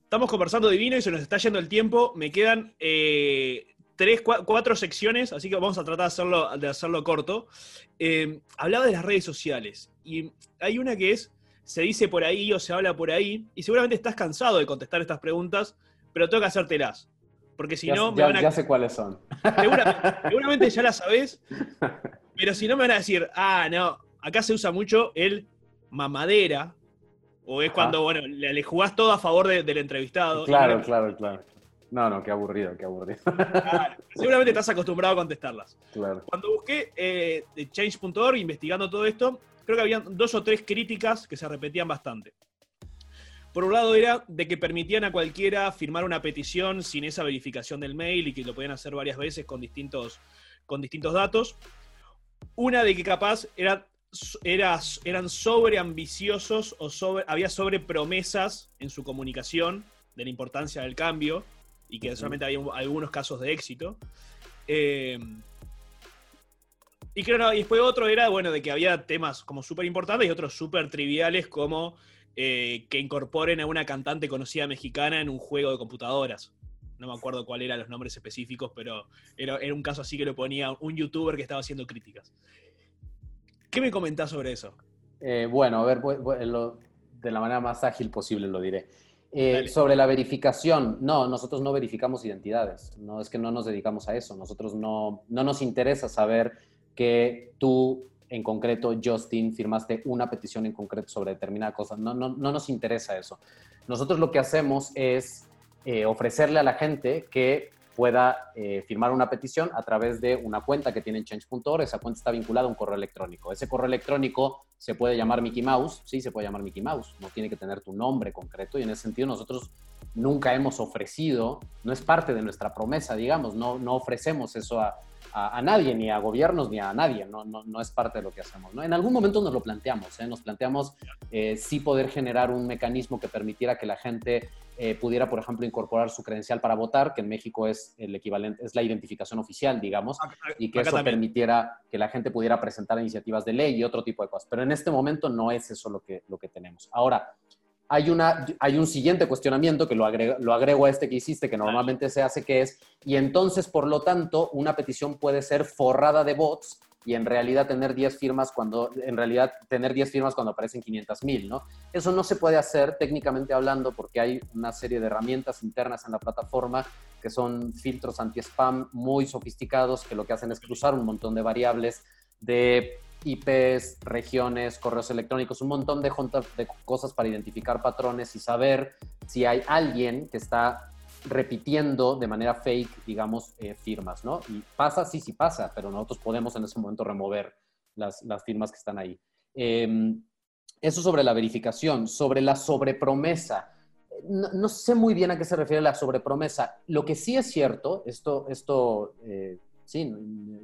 Estamos conversando divino y se nos está yendo el tiempo. Me quedan eh, tres, cuatro secciones, así que vamos a tratar de hacerlo, de hacerlo corto. Eh, hablaba de las redes sociales y hay una que es, se dice por ahí o se habla por ahí, y seguramente estás cansado de contestar estas preguntas, pero tengo que hacértelas. Porque si no, me van a... ya sé cuáles son. Seguramente, ya las sabés, pero si no me van a decir, ah, no, acá se usa mucho el mamadera, o es cuando, bueno, le, jugás todo a favor del entrevistado. Claro, claro, claro. No, no, qué aburrido, qué aburrido. seguramente estás acostumbrado a contestarlas. Claro. Cuando busqué eh, change.org, investigando todo esto, creo que había dos o tres críticas que se repetían bastante. Por un lado era de que permitían a cualquiera firmar una petición sin esa verificación del mail y que lo podían hacer varias veces con distintos, con distintos datos. Una de que capaz era, era, eran sobreambiciosos o sobre, había sobre promesas en su comunicación de la importancia del cambio y que solamente había algunos casos de éxito. Eh, y creo, y después otro era, bueno, de que había temas como súper importantes y otros súper triviales como eh, que incorporen a una cantante conocida mexicana en un juego de computadoras. No me acuerdo cuál eran los nombres específicos, pero era, un caso así que lo ponía un youtuber que estaba haciendo críticas. ¿Qué me comentás sobre eso? Eh, bueno, a ver, de la manera más ágil posible lo diré. Eh, sobre la verificación, no, nosotros no verificamos identidades, no es que no nos dedicamos a eso, nosotros no, no nos interesa saber que tú en concreto, Justin, firmaste una petición en concreto sobre determinada cosa, no, no, no nos interesa eso. Nosotros lo que hacemos es eh, ofrecerle a la gente que pueda eh, firmar una petición a través de una cuenta que tiene en change.org. Esa cuenta está vinculada a un correo electrónico. Ese correo electrónico se puede llamar Mickey Mouse, sí, se puede llamar Mickey Mouse, no tiene que tener tu nombre concreto y en ese sentido nosotros nunca hemos ofrecido, no es parte de nuestra promesa, digamos, no, no ofrecemos eso a, a, nadie, ni a gobiernos, ni a nadie, no, no, no, es parte de lo que hacemos. ¿no? En algún momento nos lo planteamos, ¿eh? nos planteamos eh, sí poder generar un mecanismo que permitiera que la gente eh, pudiera, por ejemplo, incorporar su credencial para votar, que en México es el equivalente, es la identificación oficial, digamos, y que eso permitiera que la gente pudiera presentar iniciativas de ley y otro tipo de cosas. Pero en este momento no es eso lo que, lo que tenemos. Ahora, hay, una, hay un siguiente cuestionamiento que lo agrego, lo agrego a este que hiciste, que normalmente se hace, que es, y entonces, por lo tanto, una petición puede ser forrada de bots y en realidad tener 10 firmas cuando, en realidad, tener 10 firmas cuando aparecen 500 mil, ¿no? Eso no se puede hacer técnicamente hablando porque hay una serie de herramientas internas en la plataforma que son filtros anti-spam muy sofisticados que lo que hacen es cruzar un montón de variables de IPs, regiones, correos electrónicos, un montón de, de cosas para identificar patrones y saber si hay alguien que está repitiendo de manera fake, digamos, eh, firmas, ¿no? Y pasa, sí, sí pasa, pero nosotros podemos en ese momento remover las, firmas que están ahí. Em, eso sobre la verificación, sobre la sobrepromesa. No, no, sé muy bien a qué se refiere la sobrepromesa. Lo que sí es cierto, esto, esto eh, sí,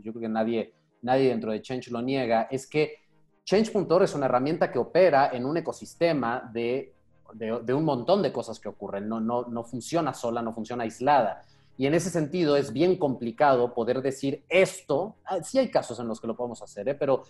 yo creo que nadie nadie dentro de Change lo niega, es que Change.org es una herramienta que opera en un ecosistema de, de, un montón de cosas que ocurren. No, no, no funciona sola, no funciona aislada. Y en ese sentido es bien complicado poder decir esto, ah, sí hay casos en los que lo podemos hacer, ¿eh? pero,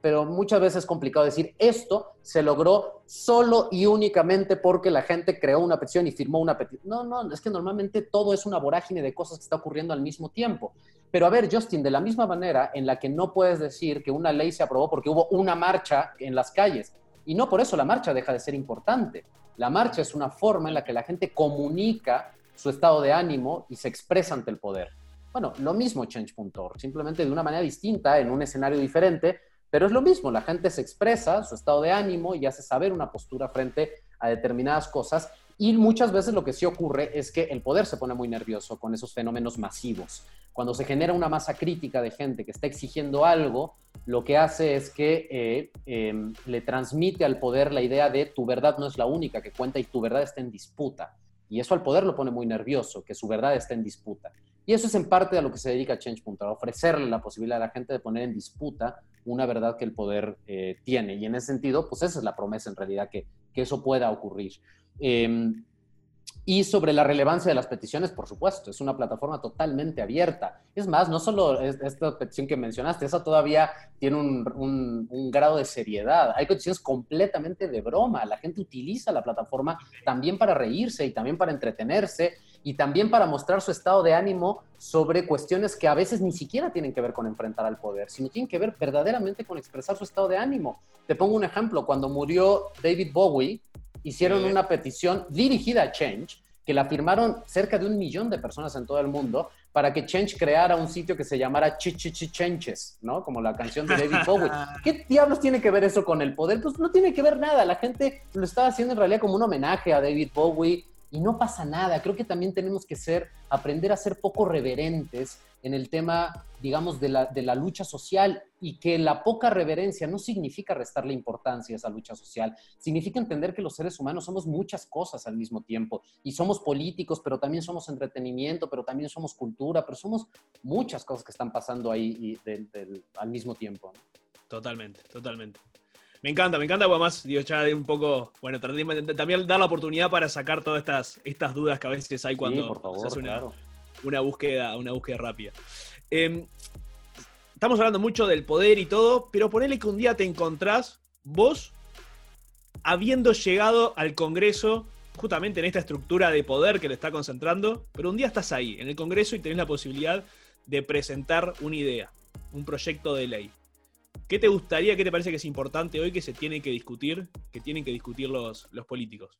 pero muchas veces es complicado decir esto se logró solo y únicamente porque la gente creó una petición y firmó una petición. No, no, es que normalmente todo es una vorágine de cosas que está ocurriendo al mismo tiempo. Pero a ver, Justin, de la misma manera en la que no puedes decir que una ley se aprobó porque hubo una marcha en las calles, y no por eso la marcha deja de ser importante. La marcha es una forma en la que la gente comunica su estado de ánimo y se expresa ante el poder. Bueno, lo mismo Change.org, simplemente de una manera distinta, en un escenario diferente, pero es lo mismo, la gente se expresa su estado de ánimo y hace saber una postura frente a determinadas cosas y muchas veces lo que sí ocurre es que el poder se pone muy nervioso con esos fenómenos masivos. Cuando se genera una masa crítica de gente que está exigiendo algo, lo que hace es que eh, em, le transmite al poder la idea de tu verdad no es la única que cuenta y tu verdad está en disputa. Y eso al poder lo pone muy nervioso, que su verdad está en disputa. Y eso es en parte a lo que se dedica Change.org, ofrecerle la posibilidad a la gente de poner en disputa una verdad que el poder eh, tiene. Y en ese sentido, pues esa es la promesa en realidad, que, que eso pueda ocurrir. Em, y sobre la relevancia de las peticiones, por supuesto, es una plataforma totalmente abierta. Es más, no solo esta petición que mencionaste, esa todavía tiene un, un, grado de seriedad. Hay peticiones completamente de broma. La gente utiliza la plataforma también para reírse y también para entretenerse y también para mostrar su estado de ánimo sobre cuestiones que a veces ni siquiera tienen que ver con enfrentar al poder, sino tienen que ver verdaderamente con expresar su estado de ánimo. Te pongo un ejemplo. Cuando murió David Bowie, hicieron una petición dirigida a Change, que la firmaron cerca de un millón de personas en todo el mundo, para que Change creara un sitio que se llamara Chichichichenches, ¿no? Como la canción de David Bowie. ¿Qué diablos tiene que ver eso con el poder? Pues no tiene que ver nada. La gente lo estaba haciendo en realidad como un homenaje a David Bowie y no pasa nada. Creo que también tenemos que ser, aprender a ser poco reverentes en el tema, digamos, de la, de la, lucha social y que la poca reverencia no significa restarle importancia a esa lucha social, significa entender que los seres humanos somos muchas cosas al mismo tiempo y somos políticos, pero también somos entretenimiento, pero también somos cultura, pero somos muchas cosas que están pasando ahí al mismo tiempo. Totalmente, totalmente. Me encanta, me encanta, además, digo, ya de un poco, bueno, también dar la oportunidad para sacar todas estas, estas dudas que a veces hay cuando se hace una, búsqueda, una búsqueda rápida. Em, estamos hablando mucho del poder y todo, pero ponele que un día te encontrás vos habiendo llegado al Congreso justamente en esta estructura de poder que le está concentrando, pero un día estás ahí, en el Congreso, y tenés la posibilidad de presentar una idea, un proyecto de ley. ¿Qué te gustaría, qué te parece que es importante hoy que se tiene que discutir, que tienen que discutir los, los políticos?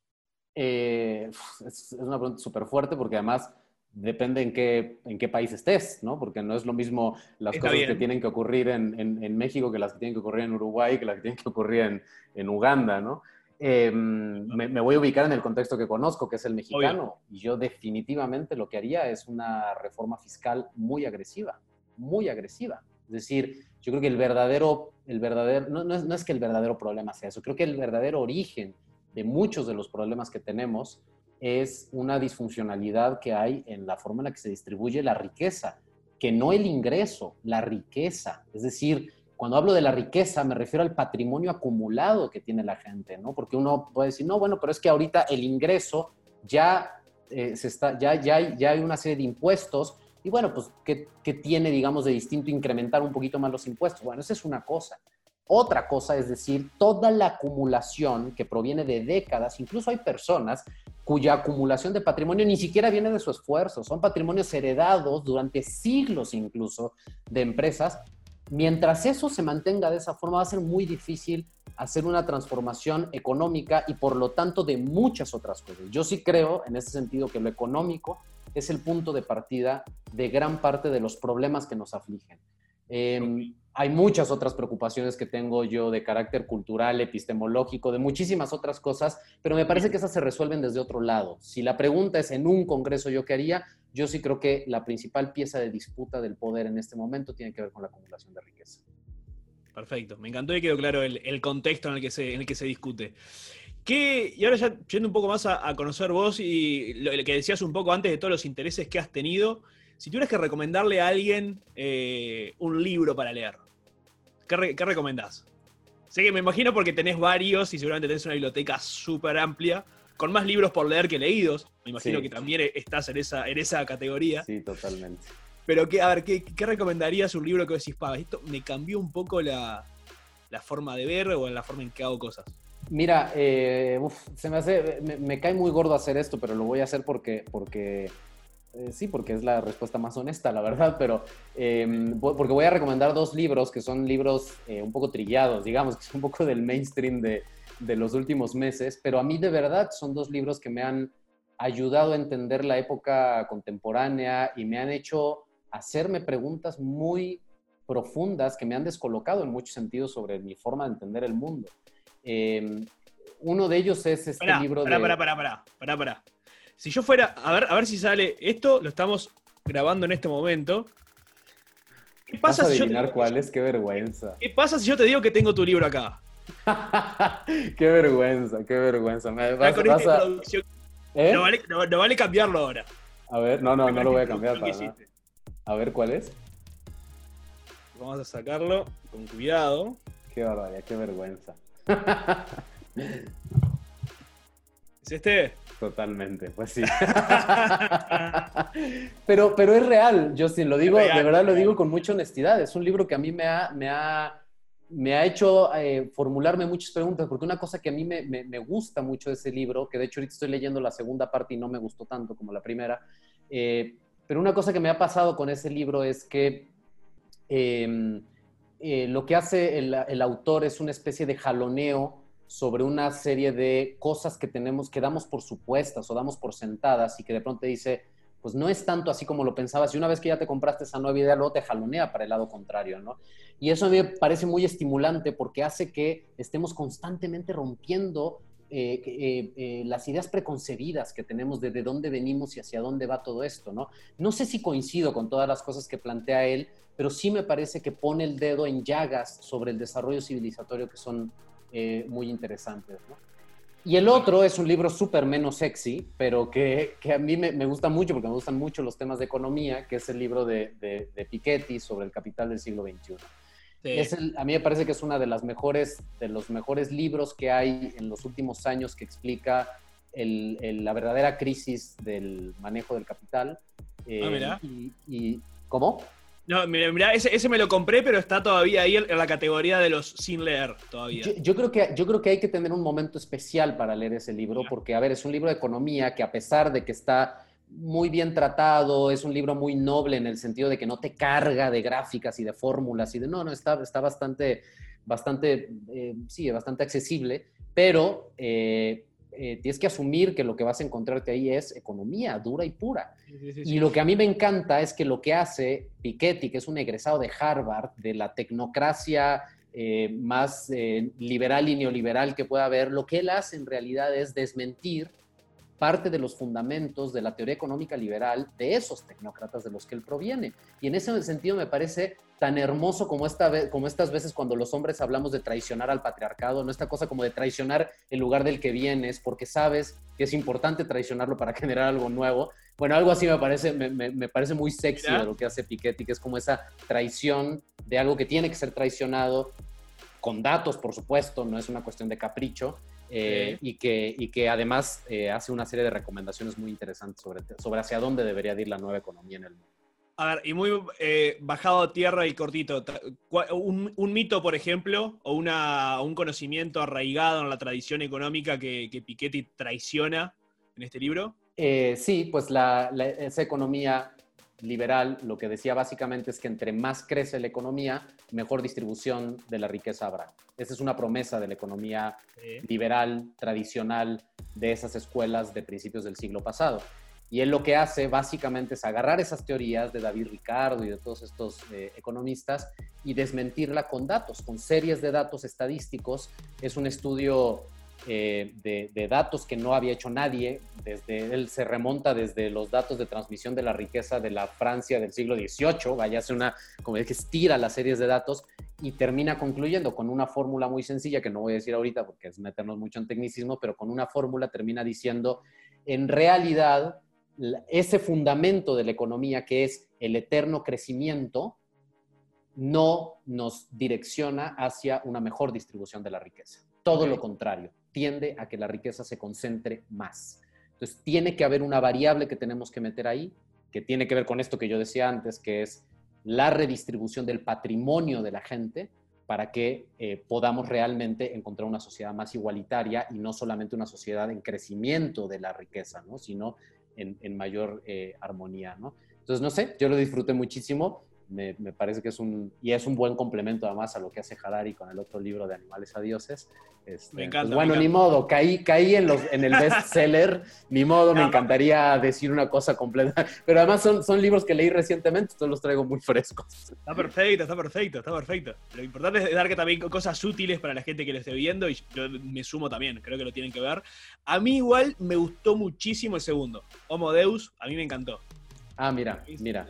Eh, es, una pregunta súper fuerte porque además depende en qué, en qué país estés, ¿no? Porque no es lo mismo las cosas que tienen que ocurrir en, en, México que las que tienen que ocurrir en Uruguay que las que tienen que ocurrir en, en Uganda, ¿no? Em, me, voy a ubicar en el contexto que conozco, que es el mexicano, y yo definitivamente lo que haría es una reforma fiscal muy agresiva, muy agresiva. Es decir, yo creo que el verdadero, el verdadero no, no, es, no es que el verdadero problema sea eso, creo que el verdadero origen de muchos de los problemas que tenemos es una disfuncionalidad que hay en la forma en la que se distribuye la riqueza, que no el ingreso, la riqueza. Es decir, cuando hablo de la riqueza me refiero al patrimonio acumulado que tiene la gente, ¿no? Porque uno puede decir, no, bueno, pero es que ahorita el ingreso ya, eh, se está, ya, ya, hay, ya hay una serie de impuestos y bueno, pues, ¿qué, ¿qué tiene, digamos, de distinto incrementar un poquito más los impuestos? Bueno, esa es una cosa. Otra cosa es decir, toda la acumulación que proviene de décadas, incluso hay personas cuya acumulación de patrimonio ni siquiera viene de su esfuerzo, son patrimonios heredados durante siglos incluso de empresas. Mientras eso se mantenga de esa forma, va a ser muy difícil hacer una transformación económica y por lo tanto de muchas otras cosas. Yo sí creo en ese sentido que lo económico es el punto de partida de gran parte de los problemas que nos afligen. Em, hay muchas otras preocupaciones que tengo yo de carácter cultural, epistemológico, de muchísimas otras cosas, pero me parece que esas se resuelven desde otro lado. Si la pregunta es en un congreso yo qué haría, yo sí creo que la principal pieza de disputa del poder en este momento tiene que ver con la acumulación de riqueza. Perfecto, me encantó y quedó claro el, contexto en el, que se, en el que se discute. ¿Qué, y ahora ya yendo un poco más a conocer vos y lo, que decías un poco antes de todos los intereses que has tenido, si tuvieras que recomendarle a alguien eh, un libro para leer, ¿qué, recomendás? Sé que me imagino porque tenés varios y seguramente tenés una biblioteca súper amplia, con más libros por leer que leídos. Me imagino que también estás en esa, en esa categoría. Sí, totalmente. Pero, ¿qué, a ver, ¿qué, recomendarías un libro que decís, pa, esto me cambió un poco la, forma de ver o la forma en que hago cosas? Mira, eh, se me hace, me, cae muy gordo hacer esto, pero lo voy a hacer porque, porque eh, sí, porque es la respuesta más honesta, la verdad, pero em, porque voy a recomendar dos libros que son libros eh, un poco trillados, digamos, que son un poco del mainstream de, de, los últimos meses, pero a mí de verdad son dos libros que me han ayudado a entender la época contemporánea y me han hecho hacerme preguntas muy profundas que me han descolocado en muchos sentidos sobre mi forma de entender el mundo. Em, uno de ellos es este libro de... Pará, pará, pará, pará, pará. Si yo fuera, a ver, a ver si sale esto, lo estamos grabando en este momento. ¿Qué pasa si adivinar yo cuál es? Qué vergüenza. ¿Qué pasa si yo te digo que tengo tu libro acá? qué vergüenza, qué vergüenza. Me vas, ¿Eh? no, vale, cambiarlo ahora. A ver, no, no, no lo voy a cambiar para A ver, ¿cuál es? Vamos a sacarlo con cuidado. Qué barbaridad, qué vergüenza. ¿Es este? Totalmente, pues sí. pero, pero es real, Justin, lo digo, de verdad lo digo con mucha honestidad. Es un libro que a mí me ha, me ha, me ha hecho eh, formularme muchas preguntas, porque una cosa que a mí me, me, gusta mucho de ese libro, que de hecho ahorita estoy leyendo la segunda parte y no me gustó tanto como la primera, eh, pero una cosa que me ha pasado con ese libro es que em, eh, lo que hace el, el autor es una especie de jaloneo sobre una serie de cosas que tenemos, que damos por supuestas o damos por sentadas y que de pronto dice, pues no es tanto así como lo pensabas y una vez que ya te compraste esa nueva idea, luego te jalonea para el lado contrario, ¿no? Y eso a mí me parece muy estimulante porque hace que estemos constantemente rompiendo eh, eh, eh, las ideas preconcebidas que tenemos de de dónde venimos y hacia dónde va todo esto, ¿no? No sé si coincido con todas las cosas que plantea él, pero sí me parece que pone el dedo en llagas sobre el desarrollo civilizatorio que son eh, muy interesantes. Y el otro es un libro súper menos sexy, pero que, que a mí me, me, gusta mucho porque me gustan mucho los temas de economía, que es el libro de, de, Piketty sobre el capital del siglo XXI. Es a mí me parece que es uno de, las mejores, de los mejores libros que hay en los últimos años que explica el, la verdadera crisis del manejo del capital. ah, mira. Eh, y, y, ¿Cómo? No, mira, ese, me lo compré, pero está todavía ahí en la categoría de los sin leer todavía. Yo, creo, que, yo creo que hay que tener un momento especial para leer ese libro, porque, a ver, es un libro de economía que a pesar de que está muy bien tratado, es un libro muy noble en el sentido de que no te carga de gráficas y de fórmulas y de, no, no, está, está bastante, bastante, eh, sí, bastante accesible, pero... Eh, eh, tienes que asumir que lo que vas a encontrarte ahí es economía dura y pura. y lo que a mí me encanta es que lo que hace Piketty, que es un egresado de Harvard, de la tecnocracia eh, más eh, liberal y neoliberal que pueda haber, lo que él hace en realidad es desmentir parte de los fundamentos de la teoría económica liberal de esos tecnócratas de los que él proviene. Y en ese sentido me parece tan hermoso como, esta, como estas veces cuando los hombres hablamos de traicionar al patriarcado, no esta cosa como de traicionar el lugar del que vienes, porque sabes que es importante traicionarlo para generar algo nuevo. Bueno, algo así me parece, me, parece muy sexy de lo que hace Piketty, que es como esa traición de algo que tiene que ser traicionado, con datos, por supuesto, no es una cuestión de capricho, eh, y, que, y que además eh, hace una serie de recomendaciones muy interesantes sobre, sobre hacia dónde debería ir la nueva economía en el mundo. A ver, y muy eh, bajado a tierra y cortito, un, un, mito, por ejemplo, o una, un conocimiento arraigado en la tradición económica que, que Piketty traiciona en este libro. sí, pues la, esa economía liberal lo que decía básicamente es que entre más crece la economía, mejor distribución de la riqueza habrá. Esa es una promesa de la economía liberal, tradicional, de esas escuelas de principios del siglo pasado. Y él lo que hace básicamente es agarrar esas teorías de David Ricardo y de todos estos eh, economistas y desmentirla con datos, con series de datos estadísticos. Es un estudio eh, de, datos que no había hecho nadie. Desde él se remonta desde los datos de transmisión de la riqueza de la Francia del siglo XVIII. Vaya, hace una, como es que estira las series de datos y termina concluyendo con una fórmula muy sencilla que no voy a decir ahorita porque es meternos mucho en tecnicismo, pero con una fórmula termina diciendo, en realidad, ese fundamento de la economía que es el eterno crecimiento, no nos direcciona hacia una mejor distribución de la riqueza. Todo lo contrario tiende a que la riqueza se concentre más. Entonces, tiene que haber una variable que tenemos que meter ahí, que tiene que ver con esto que yo decía antes, que es la redistribución del patrimonio de la gente para que eh, podamos realmente encontrar una sociedad más igualitaria y no solamente una sociedad en crecimiento de la riqueza, ¿no? sino en, mayor eh, armonía. ¿no? Entonces, no sé, yo lo disfruté muchísimo me, parece que es un, y es un buen complemento además a lo que hace Harari con el otro libro de Animales a Dioses. Este, me encanta. Pues bueno, ni modo, caí, caí en, los, en el bestseller, ni modo, me encantaría decir una cosa completa, pero además son, son libros que leí recientemente, entonces los traigo muy frescos. Está perfecto, está perfecto, está perfecto. Lo importante es dar que también cosas útiles para la gente que lo esté viendo y yo me sumo también, creo que lo tienen que ver. A mí igual me gustó muchísimo el segundo, Homo Deus, a mí me encantó. Ah, mira, mira.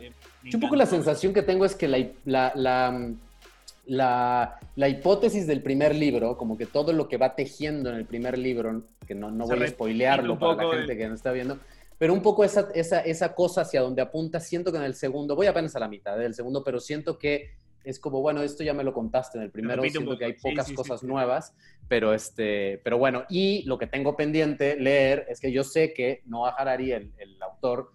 Un poco la sensación que tengo es que la, la, la, hipótesis del primer libro, como que todo lo que va tejiendo en el primer libro, que no, no voy a spoilearlo para la gente que no está viendo, pero un poco esa, esa, esa cosa hacia donde apunta, siento que en el segundo, voy apenas a la mitad del segundo, pero siento que es como, bueno, esto ya me lo contaste en el primero, siento que hay pocas cosas nuevas, pero, este, pero bueno, y lo que tengo pendiente leer es que yo sé que Noah Harari, el, el autor,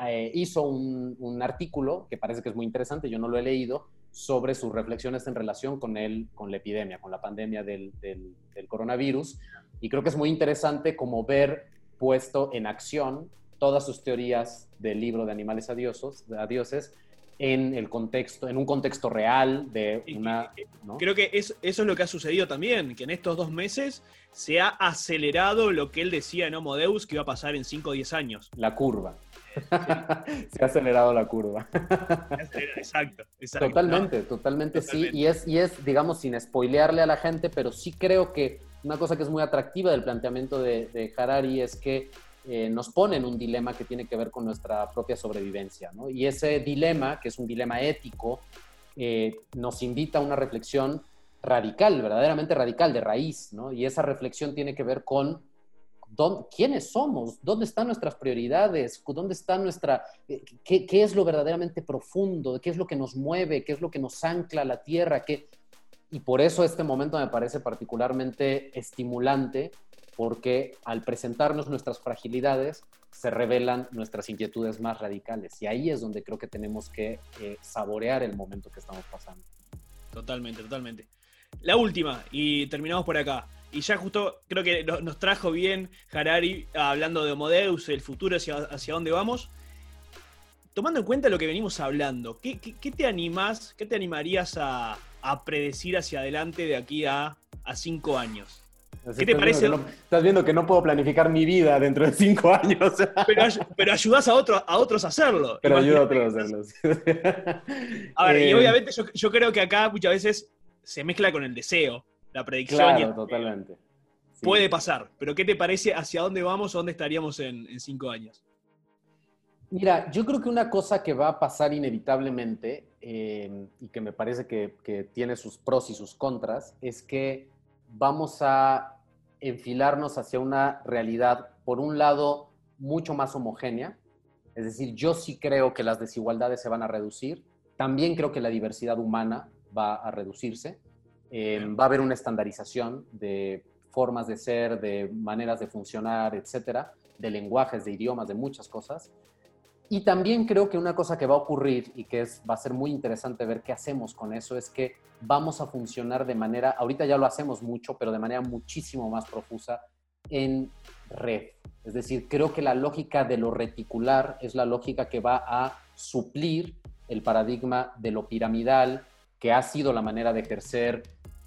eh, hizo un, artículo que parece que es muy interesante, yo no lo he leído, sobre sus reflexiones en relación con, el, con la epidemia, con la pandemia del, del, coronavirus. Y creo que es muy interesante como ver puesto en acción todas sus teorías del libro de animales a, dioses en el contexto, en un contexto real de una. Creo que eso es lo que ha sucedido también, que en estos dos meses se ha acelerado lo que él decía en Homo Deus que iba a pasar en 5 o 10 años. La curva. Se ha acelerado la curva. exacto, Totalmente, totalmente, sí. Y es, y es, digamos, sin spoilearle a la gente, pero sí creo que una cosa que es muy atractiva del planteamiento de, Harari es que eh, nos pone en un dilema que tiene que ver con nuestra propia sobrevivencia. ¿no? Y ese dilema, que es un dilema ético, eh, nos invita a una reflexión radical, verdaderamente radical, de raíz. ¿no? Y esa reflexión tiene que ver con quiénes somos, dónde están nuestras prioridades, dónde está nuestra, eh, qué, es lo verdaderamente profundo, qué es lo que nos mueve, qué es lo que nos ancla a la tierra, qué... y por eso este momento me parece particularmente estimulante, porque al presentarnos nuestras fragilidades se revelan nuestras inquietudes más radicales. Y ahí es donde creo que tenemos que eh, saborear el momento que estamos pasando. Totalmente, totalmente. La última, y terminamos por acá. Y ya justo creo que nos trajo bien Harari hablando de Homo el futuro hacia, hacia dónde vamos. Tomando en cuenta lo que venimos hablando, ¿qué, te animás, qué te animarías a, predecir hacia adelante de aquí a, cinco años? ¿Qué te parece? estás viendo que no puedo planificar mi vida dentro de cinco años. Pero, pero ayudas a, otro, a otros a hacerlo. Pero ayuda a otros a hacerlo. A ver, y eh, obviamente yo, creo que acá muchas veces se mezcla con el deseo, la predicción. Claro, totalmente. Puede pasar, pero ¿qué te parece hacia dónde vamos o dónde estaríamos en, cinco años? Mira, yo creo que una cosa que va a pasar inevitablemente eh, y que me parece que, que tiene sus pros y sus contras es que vamos a enfilarnos hacia una realidad, por un lado, mucho más homogénea. Es decir, yo sí creo que las desigualdades se van a reducir. También creo que la diversidad humana va a reducirse. Em, va a haber una estandarización de formas de ser, de maneras de funcionar, etcétera, de lenguajes, de idiomas, de muchas cosas. Y también creo que una cosa que va a ocurrir y que va a ser muy interesante ver qué hacemos con eso es que vamos a funcionar de manera, ahorita ya lo hacemos mucho, pero de manera muchísimo más profusa en red. Es decir, creo que la lógica de lo reticular es la lógica que va a suplir el paradigma de lo piramidal, que ha sido la manera de ejercer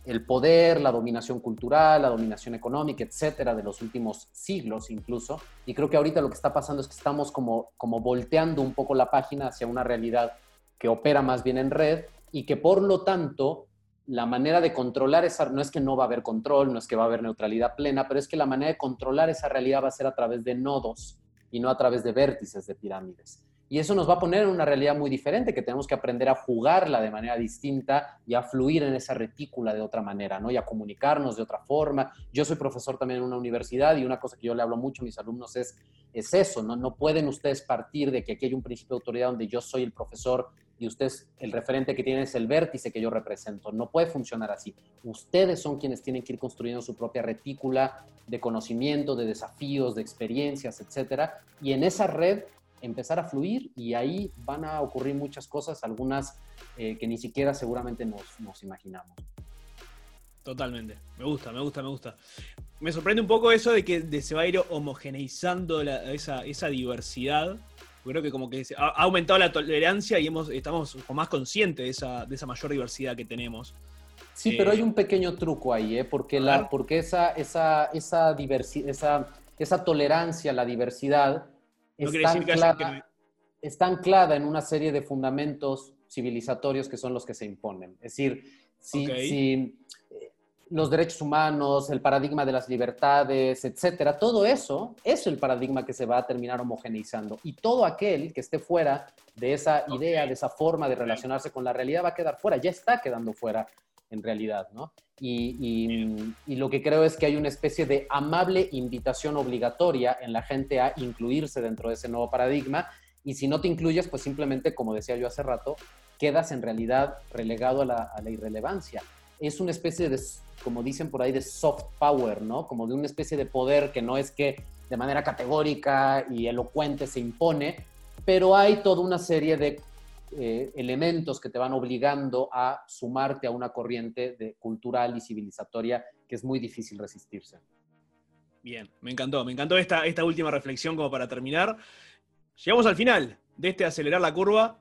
el poder, la dominación cultural, la dominación económica, etcétera, de los últimos siglos incluso. Y creo que ahorita lo que está pasando es que estamos como, como volteando un poco la página hacia una realidad que opera más bien en red y que por lo tanto la manera de controlar esa, no es que no va a haber control, no es que va a haber neutralidad plena, pero es que la manera de controlar esa realidad va a ser a través de nodos y no a través de vértices de pirámides. Y eso nos va a poner en una realidad muy diferente, que tenemos que aprender a jugarla de manera distinta y a fluir en esa retícula de otra manera, ¿no? Y a comunicarnos de otra forma. Yo soy profesor también en una universidad y una cosa que yo le hablo mucho a mis alumnos es, es eso, ¿no? No pueden ustedes partir de que aquí hay un principio de autoridad donde yo soy el profesor y usted el referente que tiene es el vértice que yo represento. No puede funcionar así. Ustedes son quienes tienen que ir construyendo su propia retícula de conocimiento, de desafíos, de experiencias, etcétera. Y en esa red empezar a fluir y ahí van a ocurrir muchas cosas, algunas eh, que ni siquiera seguramente nos, imaginamos. Totalmente, me gusta, me gusta, me gusta. Me sorprende un poco eso de que se va a ir homogeneizando esa, diversidad. Creo que como que ha, aumentado la tolerancia y hemos, estamos más conscientes de esa, de esa mayor diversidad que tenemos. Sí, pero hay eh, un pequeño truco ahí, ¿eh? porque, la, porque esa, esa, esa, esa, esa tolerancia a la diversidad está, anclada, en una serie de fundamentos civilizatorios que son los que se imponen. Es decir, si, eh, los derechos humanos, el paradigma de las libertades, etcétera, todo eso es el paradigma que se va a terminar homogeneizando. Y todo aquel que esté fuera de esa idea, de esa forma de relacionarse con la realidad, va a quedar fuera, ya está quedando fuera en realidad, ¿no? Y, lo que creo es que hay una especie de amable invitación obligatoria en la gente a incluirse dentro de ese nuevo paradigma. Y si no te incluyes, pues simplemente, como decía yo hace rato, quedas en realidad relegado a la, irrelevancia. Es una especie de, como dicen por ahí, de soft power, ¿no? Como de una especie de poder que no es que de manera categórica y elocuente se impone, pero hay toda una serie de eh, elementos que te van obligando a sumarte a una corriente de, cultural y civilizatoria que es muy difícil resistirse. Bien, me encantó, me encantó esta, esta última reflexión como para terminar. Llegamos al final de este acelerar la curva.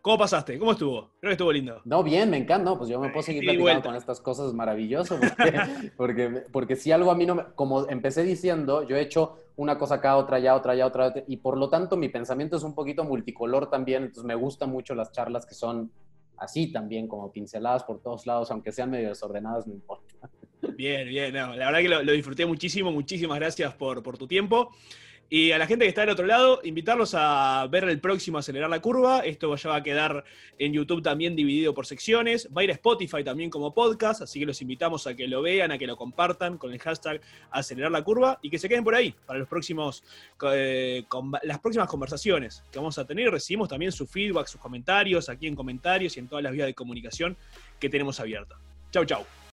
¿Cómo pasaste? ¿Cómo estuvo? Creo que estuvo lindo. No, bien, me encanta. pues yo me puedo seguir platicando con estas cosas maravillosas. Porque, porque, si algo a mí no me... Como empecé diciendo, yo he hecho una cosa acá, otra allá, otra allá, otra Y por lo tanto, mi pensamiento es un poquito multicolor también. Entonces me gustan mucho las charlas que son así también, como pinceladas por todos lados, aunque sean medio desordenadas, no importa. Bien, bien. la verdad que lo, lo, disfruté muchísimo. Muchísimas gracias por, por tu tiempo. Y a la gente que está del otro lado, invitarlos a ver el próximo Acelerar la Curva. Esto ya va a quedar en YouTube también dividido por secciones. Va a ir a Spotify también como podcast, así que los invitamos a que lo vean, a que lo compartan con el hashtag Acelerar la Curva y que se queden por ahí para eh, las próximas conversaciones que vamos a tener. Recibimos también su feedback, sus comentarios aquí en comentarios y en todas las vías de comunicación que tenemos abiertas. Chau, chau.